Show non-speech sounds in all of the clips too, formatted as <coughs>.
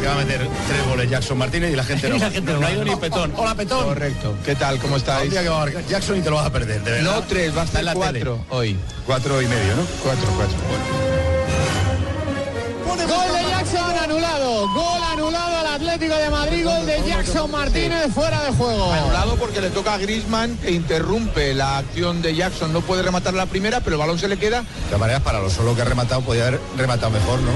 Que va a meter tres goles Jackson Martínez y la gente <laughs> no, la gente no no ha va. ido ni petón. Hola petón. Correcto. ¿Qué tal? ¿Cómo Un estáis? día que va a marcar Jackson y te lo vas a perder, de verdad. No tres, va a estar tele. cuatro hoy. Cuatro y medio, ¿no? Cuatro, cuatro. Gol de Jackson anulado. Gol anulado al Atlético de Madrid. Gol de Jackson Martínez fuera de juego. Anulado porque le toca a Griezmann que interrumpe la acción de Jackson. No puede rematar la primera, pero el balón se le queda. De todas maneras, para lo solo que ha rematado, podía haber rematado mejor, ¿no?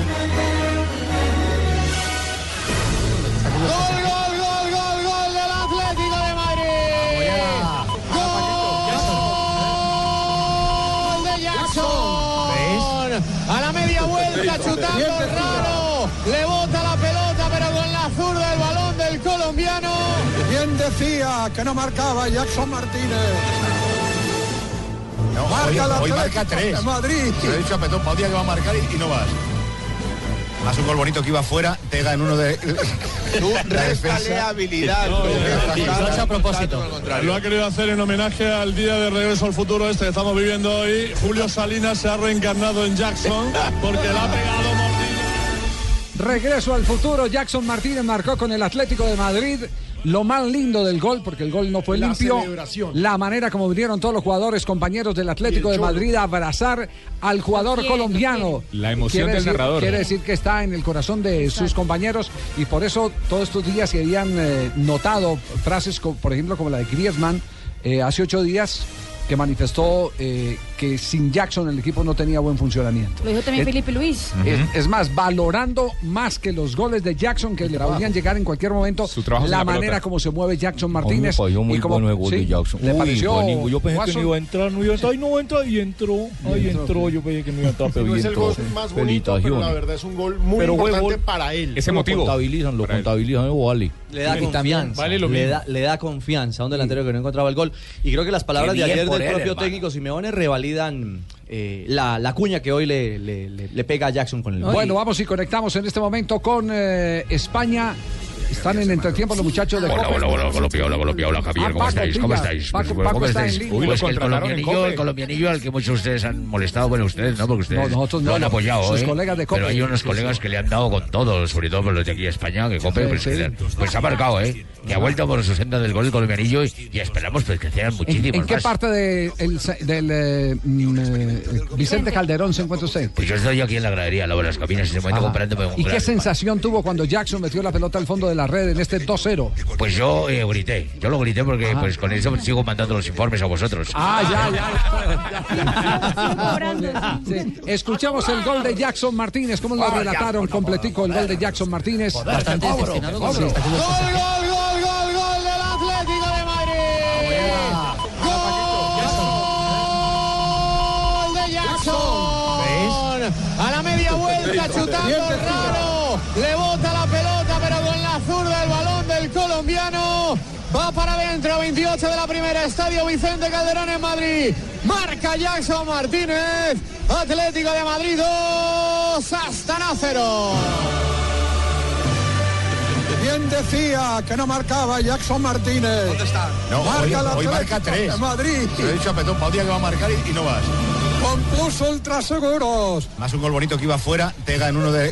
Que no marcaba Jackson Martínez? No, Marca hoy, el hoy marca tres. Madrid. Se lo he dicho a Petón, para un día que va a marcar y, y no vas. Más un gol bonito que iba fuera, pega en uno de Tú la réstale habilidad. No, a propósito. Lo ha querido hacer en homenaje al día de regreso al futuro este que estamos viviendo hoy. Julio Salinas se ha reencarnado en Jackson porque le ha pegado Martínez. Regreso al futuro, Jackson Martínez marcó con el Atlético de Madrid. Lo más lindo del gol, porque el gol no fue La limpio, celebración. la manera como vinieron todos los jugadores, compañeros del Atlético de. Madrid a abrazar al jugador colombiano. La emoción Quiere del decir- narrador. Quiere decir que está en el corazón de sus compañeros y por eso todos estos días se habían eh, notado frases, por ejemplo, como la de Griezmann eh, hace ocho días, que manifestó eh, que sin Jackson el equipo no tenía buen funcionamiento. Lo dijo también Es- Felipe Luis. es, es más, valorando más que los goles de Jackson que le podían llegar en cualquier momento, Su trabajo sin la la manera como se mueve Jackson Martínez. muy y como- bueno el gol sí, de Jackson. ¿Le Uy, pareció? Yo pensé que no iba a entrar, no iba a entrar y no entra y entró. Ahí entró, yo pensé que no iba a entrar, pero No es el gol más bonito, pero la verdad es un gol muy Pero importante gol- para él. Ese Lo motivo. contabilizan, lo contabilizan, eso vale. Le da confianza. vale lo le, da, le da confianza a un delantero que no encontraba el gol. Y creo que las palabras de ayer del propio técnico Simeone revalidan eh, la, la cuña que hoy le, le- le- le pega a Jackson con el. Bueno, vamos y conectamos en este momento con eh, España. Están en entretiempo los muchachos de Hola, hola, hola, Colombia, hola, Colombia, hola, Javier, Ah, ¿cómo estáis? ¿Cómo estáis? ¿Cómo estáis? Pues que el colombianillo, el colombianillo al que muchos de ustedes han molestado, bueno, ustedes no, porque ustedes No, han apoyado, Sus ¿eh? colegas de Cope. Pero hay unos colegas que le han dado con todo, sobre todo por los de aquí de España, que Cope, pues, pues ha marcado, ¿eh? Que ha vuelto por su senda del gol el colombianillo y, esperamos pues que sean ¿En, muchísimos en qué parte de el- del eh, mm, eh, Vicente Calderón se encuentra usted? Pues yo estoy aquí en la gradería, lado de las cabinas, en ese momento comprándome un ¿Y qué sensación tuvo cuando Jackson metió la pelota al fondo de la red en este 2-0? Pues yo eh, grité, yo lo grité porque Ajá. pues con eso sigo mandando los informes a vosotros. Ah, ya, ya. <laughs> Sí. Escuchamos el gol de Jackson Martínez. ¿Cómo lo relataron completico el gol de Jackson Martínez? Bastante gol, gol, gol del Atlético de Madrid. Gol de Jackson. A la media vuelta chutando raro. Le bota colombiano. Va para adentro, 28 de la primera, Estadio Vicente Calderón en Madrid. Marca Jackson Martínez. Atlético de Madrid 2, Astana 0. ¿Quién decía que no marcaba Jackson Martínez? ¿Dónde está? No, marca hoy, hoy marca tres. de Madrid. Se lo he dicho a Petón, para un día que va a marcar y, y no vas. Con Plus Ultra Seguros. Más un gol bonito que iba fuera, pega en uno de...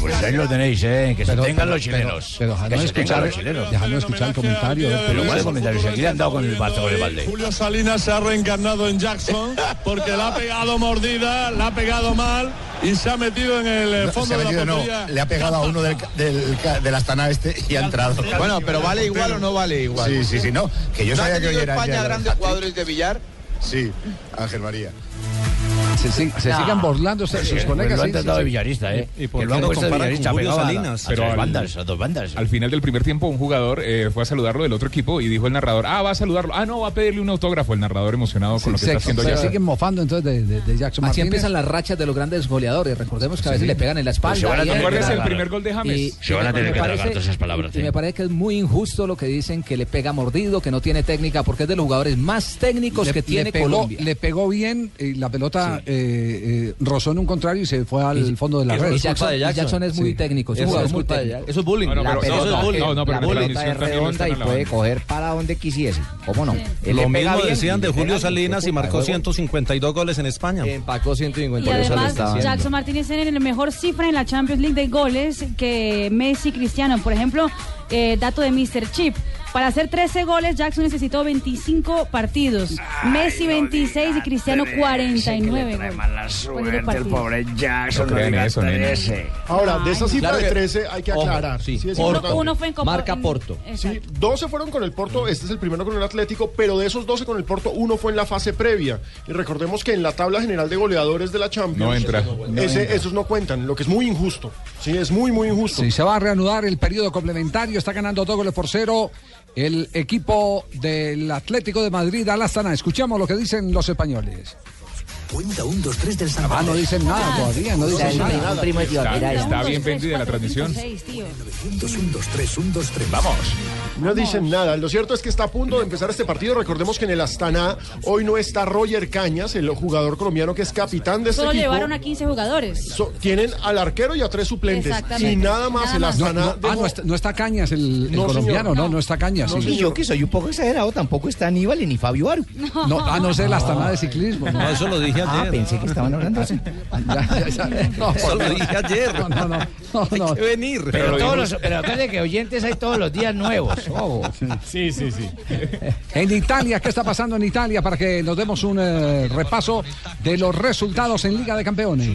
Pues ahí lo tenéis, ¿eh? Que se Pero- tengan pero- los chilenos. Pero, que se tengan escuchar, los chilenos. dejadnos escuchar el comentario. Pero. ¿cuál comentario? Si aquí le han dado con el Barça con el balde. Julio Salinas se ha reencarnado en Jackson porque le ha pegado mordida, le ha pegado mal y se ha metido en el eh, No, fondo se ha de la metido, no, le ha pegado a uno del, del, del Astana este y ha entrado. Bueno, pero ¿vale igual o no vale igual? Sí, sí, sí, no. Que yo ¿No sabía que hoy era el España del grandes jugadores de billar? Sí, Ángel María. Se, sig- se No. siguen burlando sus sus colegas. Lo han sí, tratado sí, de sí. villarista, ¿eh? ¿Y por Que lo han puesto de villarista Julio Salinas? a Pero dos al- bandas, a dos bandas. Al final del primer tiempo, un jugador eh, fue a saludarlo del otro equipo y dijo el narrador, ah, va a saludarlo. Ah, no, va a pedirle un autógrafo. El narrador emocionado con lo que se, está haciendo se ya. siguen mofando entonces de, de- de Jackson Así Martínez. empiezan las rachas de los grandes goleadores. Recordemos que a Sí. veces le pegan en la espalda. Pues se van a y- tener que ¿Recuerdas el primer gol de James? Y- Se van a tener me que tragar parece- todas esas palabras. Y ¿eh? me parece que es muy injusto lo que dicen que le pega mordido, que no tiene técnica, porque es de los jugadores más técnicos que tiene Colombia. le pegó bien y la pelota eh, eh, rozó en un contrario y se fue al fondo de la red. Jackson, de y Jackson. Jackson es muy Sí. técnico, es Eso jugador es muy técnico. Eso es bullying. No, no, La pero- pelota- no, no, eso es no, pero bullying. la pelota es redonda y puede coger para donde quisiese. ¿Cómo no? Lo mismo bien decían de Julio Salinas y marcó marcó 152 goles en España. Empacó 150. Y por eso le además, estaba- Jackson Martínez tiene la mejor cifra en la Champions League de goles que Messi y Cristiano. Por ejemplo, eh, dato de Mr. Chip. Para hacer 13 goles, Jackson necesitó 25 partidos. Messi 26 y Cristiano 49 goles. mala suerte el el pobre Jackson. No eso, nene. Ahora, de esa cifra Claro de que- 13 hay que Ojo, aclarar. sí. Sí, es Porto. Uno fue en Copa. Marca en- Porto. Sí, Exacto. 12 fueron con el Porto, este es el primero con el Atlético, pero de esos 12 con el Porto, uno fue en la fase previa. Y recordemos que en la tabla general de goleadores de la Champions, No entra. ese- esos no cuentan, lo que es muy injusto. Sí, es muy, muy injusto. Sí, se va a reanudar el periodo complementario. Está ganando dos goles por cero el equipo del Atlético de Madrid al Astana. Escuchamos lo que dicen los españoles. Cuenta un, dos, tres del Ah, Santander. no dicen nada todavía, no dicen nada. Está, ¿eh? está Un, bien la transmisión. cinco, seis, tío. 900, un, dos, tres, un, dos, tres. Vamos. No dicen nada. Lo cierto es que está a punto de empezar este partido. Recordemos que en el Astana hoy no está Roger Cañas, el jugador colombiano que es capitán de este Solo equipo. llevaron a 15 jugadores. Tienen al arquero y a tres suplentes. Y nada más el más. No, Astana. no, ah, no está, no está Cañas, el, el No, colombiano, no, no está Cañas. Y yo que soy un poco exagerado, tampoco está Aníbal y ni Fabio Aru. No, ah, no sé, el Astana de ciclismo. No, eso lo dije Ah, pensé que estaban hablando así. <laughs> Ya, ya, ya. <laughs> No, Eso lo dije ayer. No, no, no. <laughs> no, no. venir. Pero, todos los, pero acuérdense que oyentes hay todos los días nuevos. Sí, sí, sí. En Italia, ¿qué está pasando en Italia? Para que nos demos un eh, repaso de los resultados en Liga de Campeones.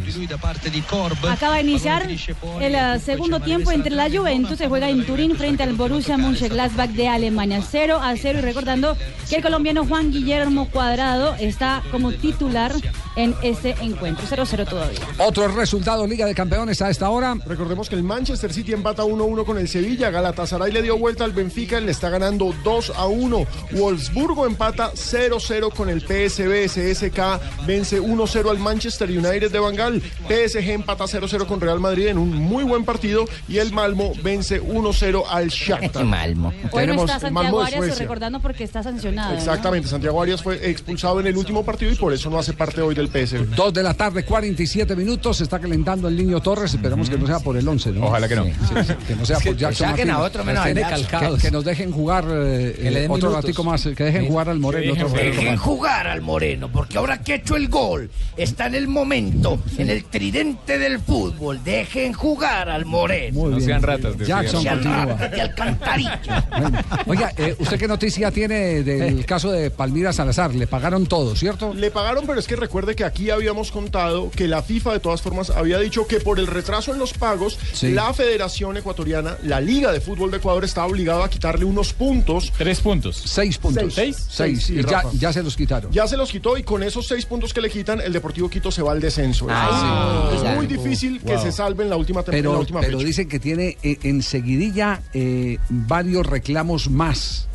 Acaba de iniciar el eh, segundo tiempo entre la Juventus, se juega en Turín frente al Borussia Mönchengladbach de Alemania, 0 a 0 y recordando que el colombiano Juan Guillermo Cuadrado está como titular en este encuentro, 0-0 todavía. Otro resultado, Liga de Campeones a esta hora. Recordemos que el Manchester City empata 1-1 con el Sevilla. Galatasaray le dio vuelta al Benfica, le está ganando 2-1. Wolfsburgo empata 0-0 con el PSV. CSK vence 1-0 al Manchester United de Bangal. PSG empata 0-0 con Real Madrid en un muy buen partido. Y el Malmo vence 1-0 al Shakhtar. Malmo. Hoy no Tenemos está Santiago de Arias, recordando porque está sancionado. ¿no? Exactamente, Santiago Arias fue expulsado en el último partido y por eso no hace parte hoy del PSV. Dos de la tarde, 47 minutos. Se está calentando el niño Torres. Esperamos que no sea por el 11, ¿no? Ojalá que no. Sí, sí, que no sea que por Jackson saquen a otro menos Que- que, que nos dejen jugar eh, Que le den otro minutos. ratico más. Que dejen jugar al Moreno. dejen otro jugar. ratico Dejen más. jugar al Moreno, porque ahora que ha hecho el gol, está en el momento, en el tridente del fútbol. Dejen jugar al Moreno. Muy No bien. sean ratas. Jackson continúa. alcantarilla. Bueno, Oiga, eh, ¿usted qué noticia tiene del <laughs> caso de Palmira Salazar? Le pagaron todo, ¿cierto? Le pagaron, pero es que recuerde que aquí habíamos contado que la FIFA de todas formas había dicho que por el retraso en los pagos, Sí. la Federación Ecuatoriana, la Liga de Fútbol de Ecuador estaba obligada a quitarle unos puntos. Tres puntos. Seis puntos. Seis. Seis. Seis, sí, y ya, ya se los quitaron. Ya se los quitó y con esos seis puntos que le quitan, el Deportivo Quito se va al descenso. Ah, es muy difícil que se salve en la última, tem- en la Pero, pero dicen que tiene eh, enseguidilla eh, varios reclamos más.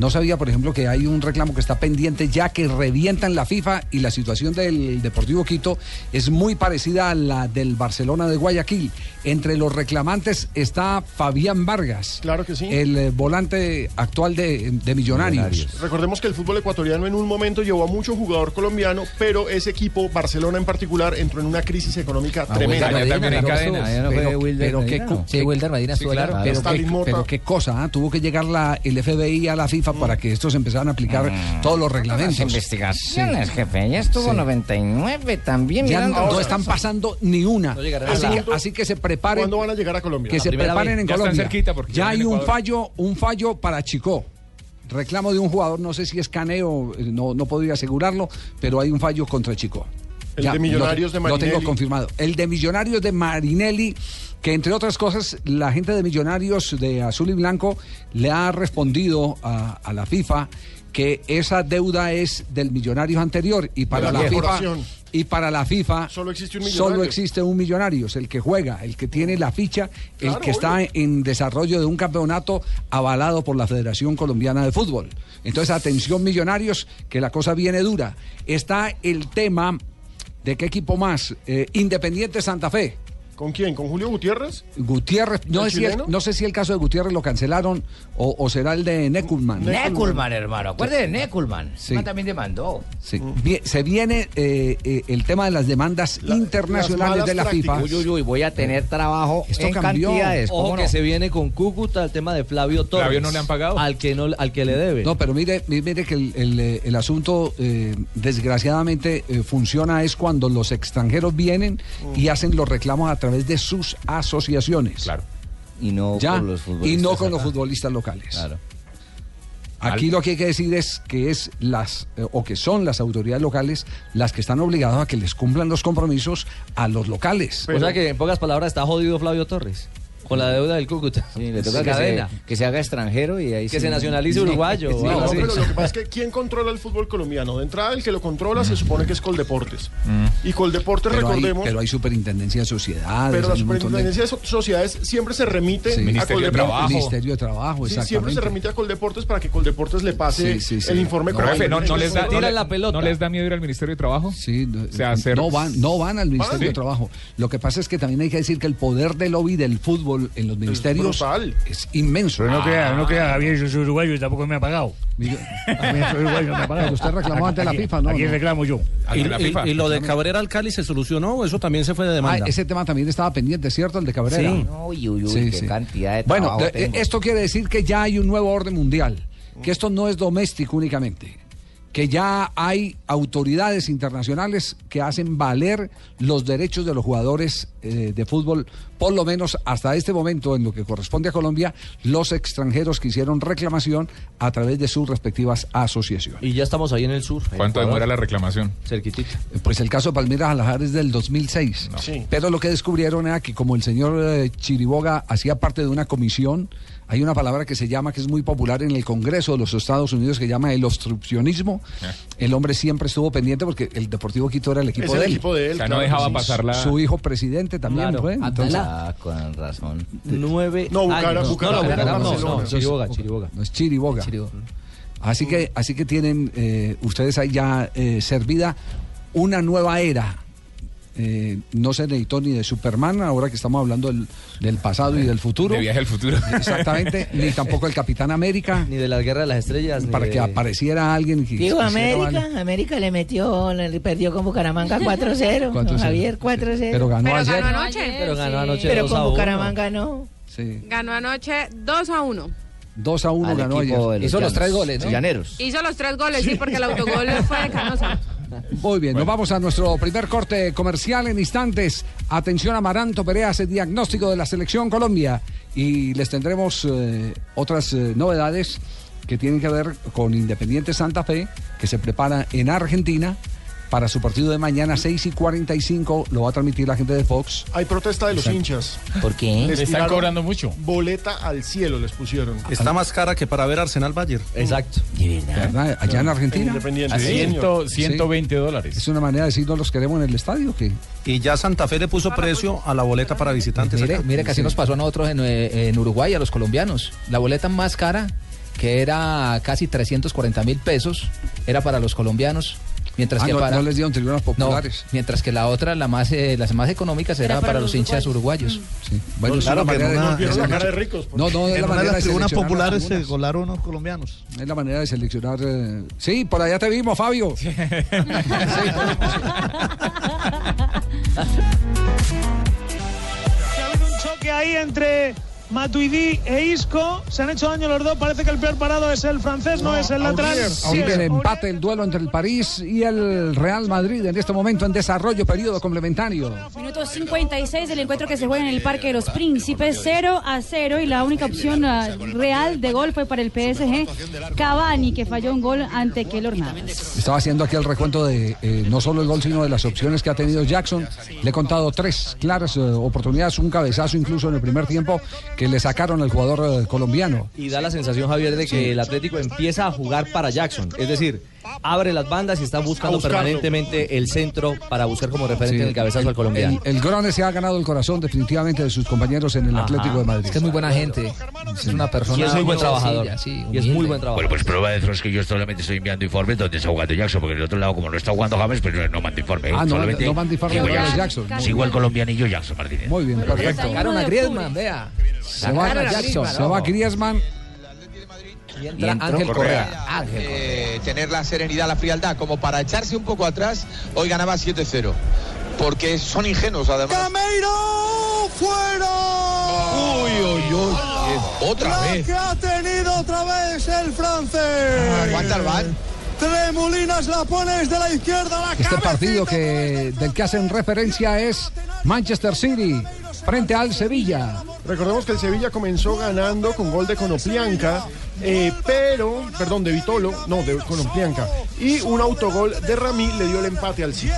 No sabía, por ejemplo, que hay un reclamo que está pendiente ya que revienta en la FIFA y la situación del Deportivo Quito es muy parecida a la del Barcelona de Guayaquil. Entre los reclamantes está Fabián Vargas. Claro que sí. El eh, volante actual de, de Millonarios. Recordemos que el fútbol ecuatoriano en un momento llevó a mucho jugador colombiano, pero ese equipo, Barcelona en particular, entró en una crisis económica tremenda. Pero qué cosa, ¿ah? tuvo que llegar la, el FBI a la FIFA para que estos empezaran a aplicar todos los reglamentos. Las investigaciones, jefe. Ya estuvo Sí. 99 también. Ya mirando no están pasando ni una. No así, la- que, así que se preparen. ¿Cuándo van a llegar a Colombia? Que La se preparen vez. en Ya están Colombia. cerquita porque ya hay un fallo, un fallo para Chico. Reclamo de un jugador, no sé si es caneo, eh, no, no podría asegurarlo, pero hay un fallo contra Chico. El de Millonarios lo, de Lo tengo Marinelli. confirmado. El de Millonarios de Marinelli, que entre otras cosas, la gente de Millonarios de Azul y Blanco le ha respondido a, a la FIFA que esa deuda es del millonario anterior y para la la FIFA y para la FIFA Solo existe un solo millonario. existe un millonario, es el que juega, el que tiene la ficha, el que está en desarrollo de un campeonato avalado por la Federación Colombiana de Fútbol. Entonces, atención millonarios, que la cosa viene dura. Está el tema de qué equipo más, Eh, Independiente Santa Fe. ¿Con quién? ¿Con Julio Gutiérrez? Gutiérrez, no, ¿El sé si el- chileno? no sé si el caso de Gutiérrez lo cancelaron o, o será el de Neckulman. Neculman, hermano. Acuérdate de Neculman. Sí. También demandó. Sí. Se viene eh, eh, el tema de las demandas internacionales de la FIFA. Uy, uy, uy, voy a tener trabajo Esto en cambió. cantidades. Ojo que se viene con Cúcuta el tema de Flavio Torres. Flavio no le han pagado. Al que, no, al que le debe. No, pero mire, mi- mire que el, el, eh, el asunto eh, desgraciadamente eh, funciona es cuando los extranjeros vienen y hacen los reclamos a través de sus asociaciones. Claro. Y no Ya, con los y futbolistas no con los futbolistas locales. Claro. Aquí Al- lo que hay que decir es que es las eh, o que son las autoridades locales las que están obligadas a que les cumplan los compromisos a los locales. o sea que en pocas palabras está jodido Flavio Torres. Con la deuda del Cúcuta. Sí, Le toca <laughs> que se, que se haga extranjero y ahí Que sí. se nacionalice uruguayo. No, pero lo que pasa es que <laughs> ¿quién controla el fútbol colombiano? De entrada, el que lo controla se supone que es Coldeportes. Y Coldeportes, Pero hay, recordemos, pero hay superintendencia de sociedades. pero la de- superintendencia de so- sociedades siempre se remite Sí. a Ministerio de Coldeportes. Trabajo. Ministerio de Trabajo, Sí, siempre se remite a Coldeportes para que Coldeportes le pase Sí, sí, sí. el informe jefe, no, no les da, no, Tiran le- ¿no les da miedo ir al Ministerio de Trabajo? Sí, no, o sea, hacer... no van, no van al Ministerio de Trabajo. Lo que pasa es que también hay que decir que el poder de lobby del fútbol en los ministerios brutal. es inmenso. Pero no crea, no crea, Javier, yo soy uruguayo y tampoco me ha pagado. A mí <laughs> soy uruguayo, no me ha pagado. Pero usted reclamó ante la FIFA, ¿no? Aquí No. reclamo yo. Ante la FIFA. Y, y lo de Cabrera al Cali se solucionó, ¿o eso también se fue de demanda. Ah, ese tema también estaba pendiente, ¿cierto? El de Cabrera. Sí. Uy, uy, uy, Sí, qué sí. cantidad de Bueno, de- tengo. esto quiere decir que ya hay un nuevo orden mundial, que esto no es doméstico únicamente, que ya hay autoridades internacionales que hacen valer los derechos de los jugadores eh, de fútbol, por lo menos hasta este momento en lo que corresponde a Colombia, los extranjeros que hicieron reclamación a través de sus respectivas asociaciones. Y ya estamos ahí en el sur. ¿Cuánto demora la reclamación? Cerquitita. Pues el caso de Palmira Alajara es del 2006. Sí. Pero lo que descubrieron era que como el señor eh, Chiriboga hacía parte de una comisión, hay una palabra que se llama, que es muy popular en el Congreso de los Estados Unidos, que llama el obstruccionismo. El hombre siempre estuvo pendiente porque el Deportivo Quito era el equipo Es de el él. equipo de él, O sea, claro no dejaba pasar la... Su hijo presidente también Claro. fue. Entonces, Ah, con razón. Nueve No, Bucara- años. Bucara- no, no, Bucara- no, no, Chiriboga, Chiriboga. no es Chiriboga. Así que, así que tienen eh, ustedes ahí ya eh, servida una nueva era. Eh, no se necesitó ni de Superman, ahora que estamos hablando del, del pasado y del futuro. De viaje al futuro. Exactamente, ni <laughs> tampoco el Capitán América, Ni de la guerra de las estrellas. ni para de- que apareciera alguien que Digo, América, valer. América le metió, le perdió con Bucaramanga <laughs> 4-0. 4-0. Don Javier 4-0. Pero ganó Pero ayer. ganó anoche. Pero ganó anoche Pero 2 con a 1. Bucaramanga no. Sí. Ganó anoche 2 a 1. 2 a 1 Al ganó ayer. de Hizo los llanos- tres goles, ¿no? Llaneros. Hizo los tres goles, sí, porque el autogol fue de Canosa. <laughs> Muy bien, nos vamos a nuestro primer corte comercial en instantes. Atención, Amaranto Perea hace diagnóstico de la selección Colombia y les tendremos eh, otras eh, novedades que tienen que ver con Independiente Santa Fe, que se prepara en Argentina para su partido de mañana 6 y 45. Lo va a transmitir la gente de Fox. Hay protesta de los Exacto. hinchas. ¿Por qué? Les están cobrando mucho. Boleta al cielo les pusieron. Está más cara que para ver Arsenal Bayern. Exacto. De verdad. ¿Verdad? Allá en Argentina. Independiente. A Sí, ciento- señor. 120 dólares. Es una manera de decir no los queremos en el estadio. que Y ya Santa Fe le puso precio a la boleta para visitantes. Mire, acá. mire que así nos pasó a nosotros en, eh, en Uruguay, a los colombianos. La boleta más cara, que era casi 340 mil pesos, era para los colombianos. Mientras Ah, que no, para. no les dieron tribunas No, populares. mientras que la otra, la más, eh, las más económicas, era, Era para, para los los hinchas uruguayos. uruguayos. Sí. Bueno, es Claro una de- la de- cara de ricos. pues. No, no, es la manera de las tribunas populares se unos colombianos. Es la manera de seleccionar. eh, Sí, por allá te vimos, Fabio. Sí. <laughs> Habido un choque ahí entre Matuidi e Isco. Se han hecho daño los dos. Parece que el peor parado es el francés, no, es el lateral. Sí, es el empate, el duelo entre el París y el Real Madrid en este momento en desarrollo, periodo complementario. Minuto 56 del encuentro que se juega en el Parque de los Príncipes, 0 a 0 y la única opción ah, real de gol fue para el PSG Cavani que falló un gol ante Keylor Navas. Estaba haciendo aquí el recuento de eh, no solo el gol, sino de las opciones que ha tenido Jackson. Le he contado tres claras eh, oportunidades, un cabezazo incluso en el primer tiempo que le sacaron al jugador eh, colombiano. Y da la sensación, Javier, de que el Atlético empieza a jugar para Jackson. Es decir, abre las bandas y está buscando permanentemente el centro para buscar como referente Sí, en el cabezazo al colombiano. El, el Grone se ha ganado el corazón definitivamente de sus compañeros en el Ajá. Atlético de Madrid. Es que es muy buena gente. Es una persona Y es muy buen sencilla, trabajador. sí, Y es muy buen trabajador. Bueno, pues prueba de eso es que yo solamente estoy enviando informes donde está jugando Jackson, porque del otro lado, como no está jugando James, pues no, no mando informe. ¿eh? Ah, no, solamente no manda informe sigo de Jackson. Jackson. Sigo el colombianillo Jackson Martínez. Muy bien, perfecto. Sacaron a Griezmann, vea. Se va, Jackson. se va Griezmann. Y entra Ángel Correa. Eh, tener la serenidad, la frialdad, como para echarse un poco atrás, hoy ganaba 7-0. Porque son ingenuos, además. ¡Cameiro! ¡Fuera! Uy, uy, uy. Otra La vez. que ha tenido otra vez el francés. ¿Cuántas van? Tremolinas la pone desde la izquierda, la Este partido que del que hacen referencia es Manchester City frente al Sevilla. Recordemos que el Sevilla comenzó ganando con gol de Conoplianca, eh, pero, perdón, de Vitolo, no, de Conoplianca. Y un autogol de Ramí le dio el empate al City.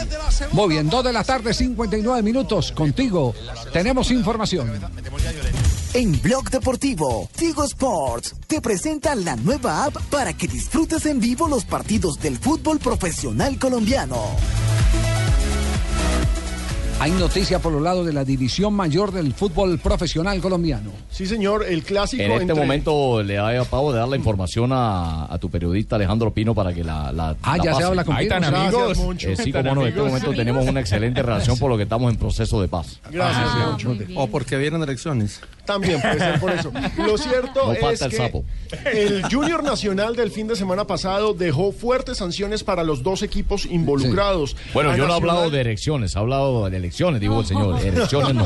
Muy bien, 2 de la tarde, 59 minutos. Contigo tenemos información. En Blog Deportivo, Tigo Sports te presenta la nueva app para que disfrutes en vivo los partidos del fútbol profesional colombiano. Hay noticia por los lados de la división mayor del fútbol profesional colombiano. Sí, señor, el clásico En este entre- momento le acabo de dar la información a, a tu periodista Alejandro Pino para que la, la Ah, la ya se pase. habla con Ahí amigos. Eh, sí, como no, en este amigos. momento tenemos una excelente relación por lo que estamos en proceso de paz. Gracias, Ah. O porque vienen elecciones. También puede ser por eso. Lo cierto No es falta el que sapo. el Junior Nacional del fin de semana pasado dejó fuertes sanciones para los dos equipos involucrados. Bueno, A yo no he hablado de elecciones, he hablado de elecciones, digo el señor. Elecciones no.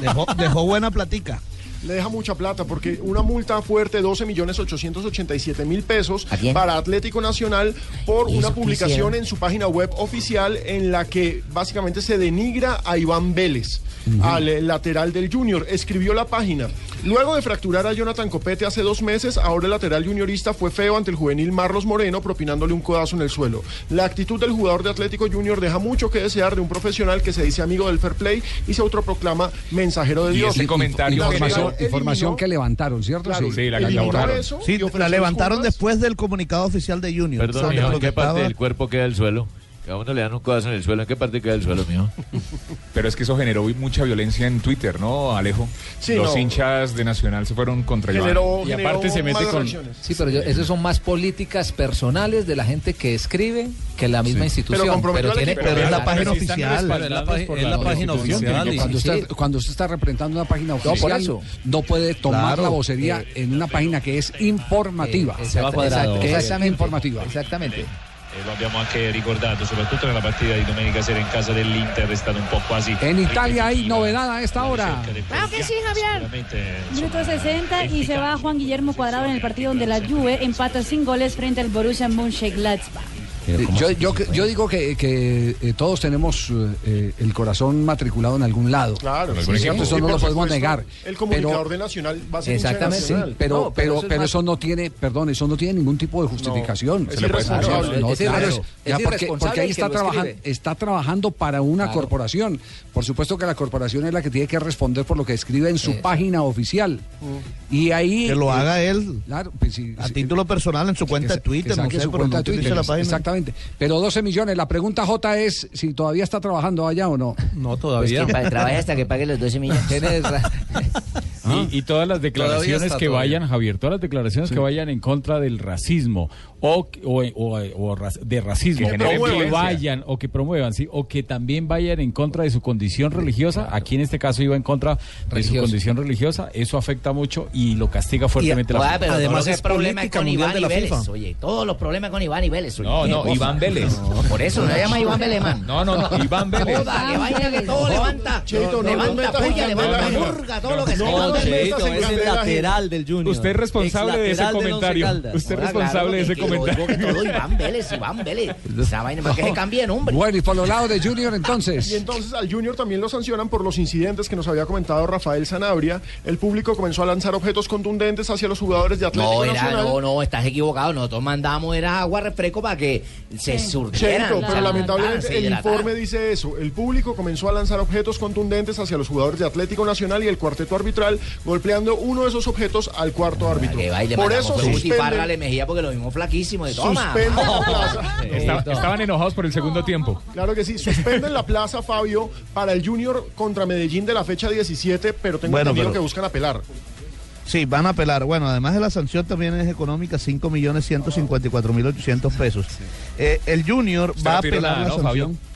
Dejó, dejó buena platica. Le deja mucha plata porque una multa fuerte, 12 millones 887 mil pesos para Atlético Nacional por ¿Y una publicación en su página web oficial en la que básicamente se denigra a Iván Vélez, al eh, lateral del Junior. Escribió la página. Luego de fracturar a Jonathan Copete hace dos meses, ahora el lateral juniorista fue feo ante el juvenil Marlos Moreno, propinándole un codazo en el suelo. La actitud del jugador de Atlético Junior deja mucho que desear de un profesional que se dice amigo del fair play y se autoproclama mensajero de Y Dios. ese comentario- información que levantaron, ¿cierto? Claro, Sí, la eliminó borraron. eso Sí, la levantaron después del comunicado oficial de Junior. Perdón, ¿en qué parte del cuerpo queda el suelo? A uno le dan un codazo en el suelo, ¿en qué parte queda el suelo, mijo? <laughs> Pero es que eso generó mucha violencia en Twitter, ¿no, Alejo? Sí, Los no. hinchas de Nacional se fueron contra Iván. Generó- y aparte se mete con... reacciones. Sí, pero yo, esas son más políticas personales de la gente que escribe que la misma institución. Pero al tiene- equipo. Pero es la página sí oficial. Es la por página oficial. Cuando Sí. usted, cuando usted está representando una página por oficial, eso. no puede tomar Claro. la vocería en una página que es informativa. Eh, exactamente. informativa. Exactamente. E lo abbiamo anche ricordato, soprattutto nella partita di domenica sera in casa dell'Inter, è stato un po' quasi. En Italia hay novedad a esta hora. Claro que sí, Javier. Minuto 60 y se va Juan Guillermo Cuadrado en el partido donde la Juve empata sin goles frente al Borussia Mönchengladbach. Yo, yo, yo digo que, que, eh, todos tenemos eh, el corazón matriculado en algún lado. Claro, Sí, sí, sí, eso y no lo podemos supuesto, negar. El comunicador Pero- de Nacional va a ser Exactamente, sí, Nacional. pero, No, pero pero, eso es pero eso no tiene, perdón, eso no tiene ningún tipo de justificación. es irresponsable. No, Es claro, ya porque, ahí está, trabajando, está trabajando para una Claro. corporación. Por supuesto que la corporación es la que tiene que responder por lo que escribe en su Eh. página oficial. Y ahí... Que lo eh, haga él Claro, pues sí, a sí, título personal en su cuenta de Twitter, no sé, su pero cuenta no de Twitter. utilice la página. Exactamente. Pero 12 millones. La pregunta J es si todavía está trabajando allá o no. No, Pues todavía. que pa- trabaje hasta que pague los 12 millones. <laughs> Y, y todas las declaraciones que todavía. vayan, Javier, todas las declaraciones que vayan en contra del racismo o, o, o- o de racismo, Que o que vayan o que promuevan, sí, o que también vayan en contra de su condición religiosa. Aquí en este caso iba en contra de su condición religiosa. Eso afecta mucho y lo castiga fuertemente la Joder, pero Además que es problema con Iván y Vélez. FIFA. Oye, todos los problemas con Iván y Vélez. oye, No, no, cosa. Iván Vélez. Por eso no se llama Iván Vélez, man. No, no, no, Iván Vélez. Joda, que vaina que todo levanta. Cheito, no levanta puya, levanta murga, todo lo que No, sea. no. Cheito, es el lateral del Junior. Usted es responsable de ese comentario. Usted es claro, responsable de ese que- comentario. digo que todo Iván Vélez, Iván Vélez. Esa vaina para que se cambie de nombre. Bueno, y por los lados de Junior Y entonces. entonces al Junior también lo sancionan por los incidentes que nos había comentado Rafael Sanabria. El público comenzó a lanzar objetos contundentes hacia los jugadores de Atlético No, era, Nacional. no, no, estás equivocado. Nosotros mandamos era agua refresco para que se surtieran. Cheito, pero lamentablemente el informe dice eso. El público comenzó a lanzar objetos contundentes hacia los jugadores de Atlético Nacional y el cuarteto arbitral golpeando uno de esos objetos al cuarto árbitro. Que baile, Por eso suspenden, Mejía porque lo vimos flaquísimo de toma. Suspende la <laughs> plaza. Esta- estaban enojados por el segundo tiempo. Claro que sí, suspenden la plaza, Fabio, para el Junior contra Medellín de la fecha 17, pero tengo Bueno, entendido pero- que buscan apelar. Sí, van a apelar. Bueno, además de la sanción también es económica, 5.154.800 pesos. Eh, el Junior Usted va a no apelar nada, la ¿no, Fabio? sanción.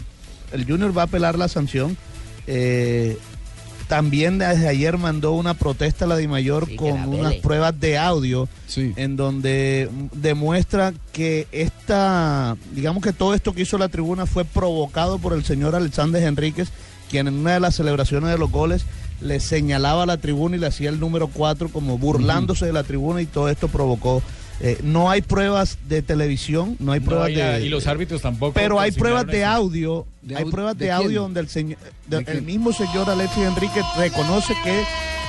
El Junior va a apelar la sanción. Eh, también desde ayer mandó una protesta a la DIMAYOR que con la unas pruebas de audio en donde demuestra que esta, digamos que todo esto que hizo la tribuna fue provocado por el señor Alexander Enríquez, quien en una de las celebraciones de los goles le señalaba a la tribuna y le hacía el número 4 como burlándose de la tribuna y todo esto provocó. Eh, no hay pruebas de televisión, no hay No, pruebas y, de... y los árbitros tampoco. Pero hay pruebas de audio, ¿De hay pruebas de de, quién? audio donde el señor, de- ¿De quién? el mismo señor Alexis Enrique reconoce que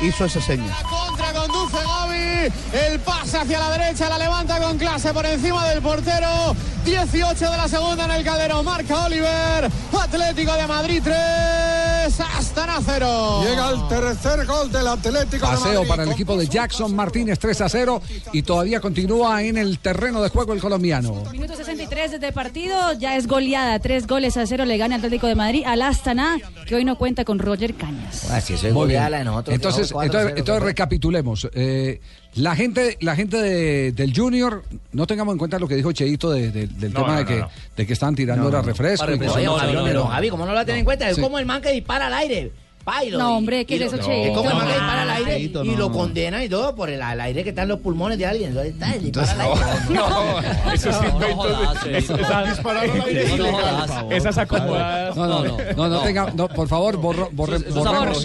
hizo esa seña. Contra conduce Gaby. El pase hacia la derecha, la levanta con clase por encima del portero. 18 de la segunda en el Calderón. Marca Oliver. Atlético de Madrid 3. Astana 0. Llega el tercer gol del Atlético de Paseo Madrid. para el equipo de Jackson Martínez 3 a 0 y todavía continúa en el terreno de juego el colombiano. Minuto 63 de partido, ya es goleada, tres goles a cero le gana Atlético de Madrid al Astana, que hoy no cuenta con Roger Cañas. Así eso es Muy bien. goleada la de nosotros. Entonces, entonces, 4-0, entonces recapitulemos. Eh, la gente, la gente de- del Junior, no tengamos en cuenta lo que dijo Cheito de- de- del No, tema no, de, que, no, no. de que estaban tirando No, no, no. refresco. Y Oye, así. Javi, pero Javi, ¿cómo no lo va a tener en cuenta? Es Sí. como el man que dispara al aire. Pa, y lo- No, y- hombre, ¿qué es eso, como el man que No. dispara al aire Cheito, y no, lo no. condena y todo por el, al aire que están los pulmones de alguien. Entonces, está, al aire. No, eso sí esa- Disparar al aire es No, ilegal. no, Esas acomodadas. No, no, no, no, no tenga, no, por favor, borro, borre- borremos,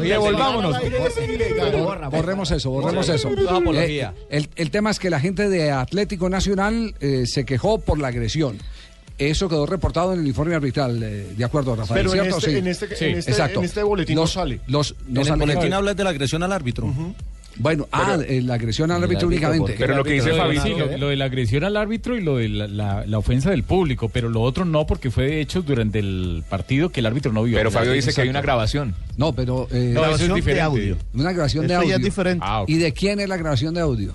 Devolvámonos. Borremos eso, borremos eso. Eh, el, el tema es que la gente de Atlético Nacional eh, se quejó por la agresión. Eso quedó reportado en el informe arbitral, eh, de acuerdo, Rafael, Pero este- Sí. en este- Sí. en este- Exacto. en este boletín no sale. Los, no en el boletín habla de la agresión al árbitro. Bueno, ah, eh, la agresión al árbitro únicamente. Pero lo que dice Fabi, sí, lo, de la agresión al árbitro y lo de la, la- la ofensa del público, pero lo otro no, porque fue de hecho durante el partido que el árbitro no vio. Pero Fabio dice que hay una grabación. No, pero... eh, No, eso es Grabación de audio. Una grabación de audio. ya es diferente. Ah. ¿Y de quién es la grabación de audio?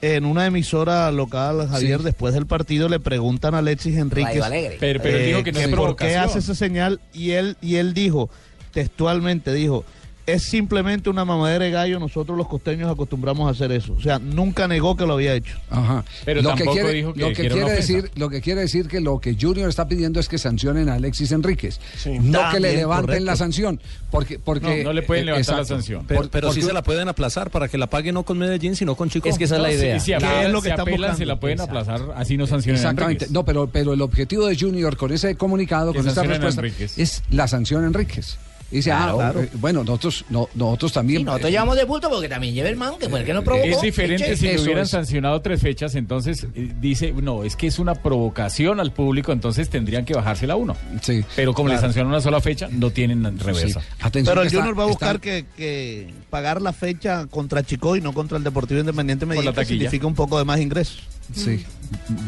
En una emisora local, Javier, Sí. después del partido le preguntan a Alexis Enríquez. Pero, pero él eh, dijo que no es por qué hace esa señal y él y él dijo textualmente dijo es simplemente una mamadera de gallo nosotros los costeños acostumbramos a hacer eso o sea nunca negó que lo había hecho Ajá. Pero lo que tampoco quiere, dijo que- lo que que quiere decir, lo que quiere decir que lo que Junior está pidiendo es que sancionen a Alexis Enríquez, no que le levanten correcto. la sanción, porque porque No, no le pueden levantar la sanción. Pero, pero sí se la pueden aplazar para que la pague no con Medellín, sino con Chico. Es que esa es la si- idea. Si, ¿Qué apelan, es lo que si apelan, se la pueden Exacto. aplazar, así no sancionan a Exactamente. No, pero pero el objetivo de Junior con ese comunicado, Que con esta sancionen respuesta es la sanción a Enríquez. Dice, Claro. ah, eh, bueno, nosotros no, nosotros también Y nosotros eh, llevamos de bulto porque también lleva el man, que fue el que nos provocó. Es diferente si le Eso hubieran es. sancionado tres fechas, entonces eh, dice, no, es que es una provocación al público, entonces tendrían que bajársela a uno. sí. Pero como le Claro. sancionan una sola fecha, no tienen reversa. Sí. Atención pero el está- Junior va a buscar está- que, que pagar la fecha contra Chico y no contra el Deportivo Independiente la Medellín que significa un poco de más ingresos Sí.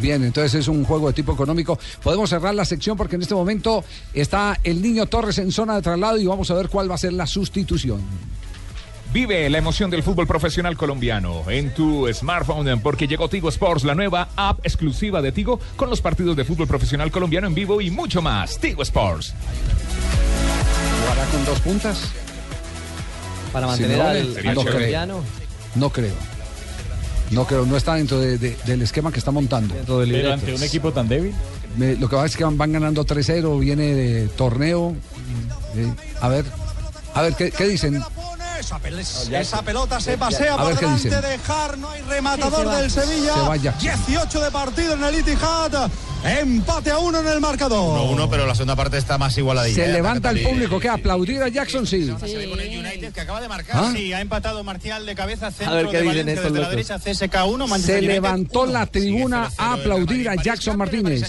Bien, entonces es un juego de tipo económico. Podemos cerrar la sección porque en este momento está el niño Torres en zona de traslado y vamos a ver cuál va a ser la sustitución. Vive la emoción del fútbol profesional colombiano en tu smartphone porque llegó Tigo Sports, la nueva app exclusiva de Tigo con los partidos de fútbol profesional colombiano en vivo y mucho más. Tigo Sports. ¿Jugará con dos puntas? Para Si mantener no, al, chévere. colombiano. No creo. No creo, no está dentro de- de- del esquema que está montando. Pero ante un equipo tan débil. Me- lo que pasa es que van, van ganando 3-0, viene de torneo. Eh, a ver, a ver, ¿qué, qué dicen? Esa, pel- esa pelota se pasea A por ver qué delante dicen. de Jar, no hay rematador Sí, se va. del Sevilla. Se va ya. 18 de partido en el Etihad. Empate a uno en el marcador. 1-1, pero la segunda parte está más igualadilla. Se levanta el público, ¿qué? ¿Aplaudir a Jackson? Sí. United que acaba de marcar. ¿Ah? Sí, ha empatado Marcial de cabeza centro A ver qué de dicen Valencia estos desde la locos. derecha CSK 1 Manchester Se levantó uno. la tribuna a aplaudir a Jackson Martínez.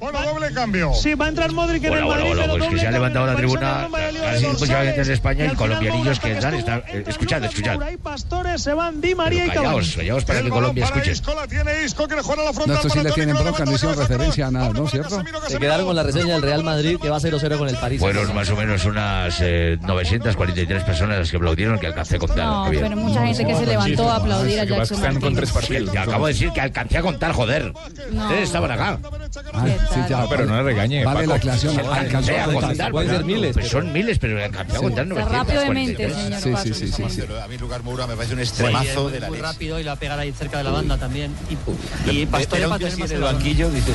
Bueno, doble cambio. Sí, va a entrar Modric en Hola, el hola, Madrid, hola, pero pues que se ha levantado la tribuna, así mucha gente Dorsales. de España y al final colombianillos que Morata están, estuvo están, entre escuchad, Lucas escuchad. Moura y Pastores, se van Di María y Pero Cavani. callaos, callaos para que Colombia escuche. Isco, la tiene Isco que le No, sí tienen bronca, no hicieron Valencia nada, ¿no? ¿Cierto? Se quedaron con la reseña del Real Madrid que va 0-0 con el París. Fueron más o menos unas eh, 943 personas las que aplaudieron que alcancé a contar. No, bien. pero mucha gente que se levantó a aplaudir a Jackson Martínez. Sí, Te acabo de decir que alcancé a contar, joder. No. Ustedes estaban acá. Ah, sí, ya, No, pero no le regañe, Vale Paco. la aclaración. Alcancé a contar. Pueden ser miles, Pues pero- son miles, pero alcancé a contar Está rápido de mente, 943. señor Sí, sí, sí, sí, sí. A mí Lucas Moura me parece un extremazo es de la muy rápido y la va a pegar ahí cerca de la banda también. Y, Pero va a tener más el banquillo dices,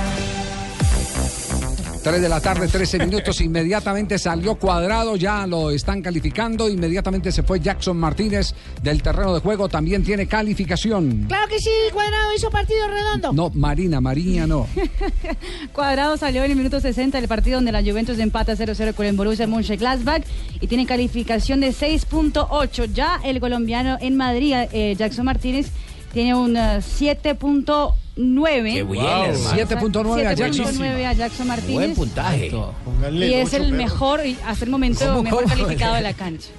3 de la tarde, 13 <laughs> minutos. Inmediatamente salió cuadrado, ya lo están calificando. Inmediatamente se fue Jackson Martínez del terreno de juego. También tiene calificación. Claro que sí, Cuadrado hizo partido redondo. No, Marina, Mariña no. <laughs> Cuadrado salió en el minuto 60 del partido donde la Juventus empata 0-0 con el Borussia Mönchengladbach y tiene calificación de 6.8. Ya el colombiano en Madrid, eh, Jackson Martínez, tiene un eh, 7.9. Qué bien, hermano. 7.9 a Jackson. 7.9 a Jackson Martínez. Buen puntaje. Y es el mejor, y hasta el momento, ¿Cómo, mejor cómo? calificado de la <laughs> cancha.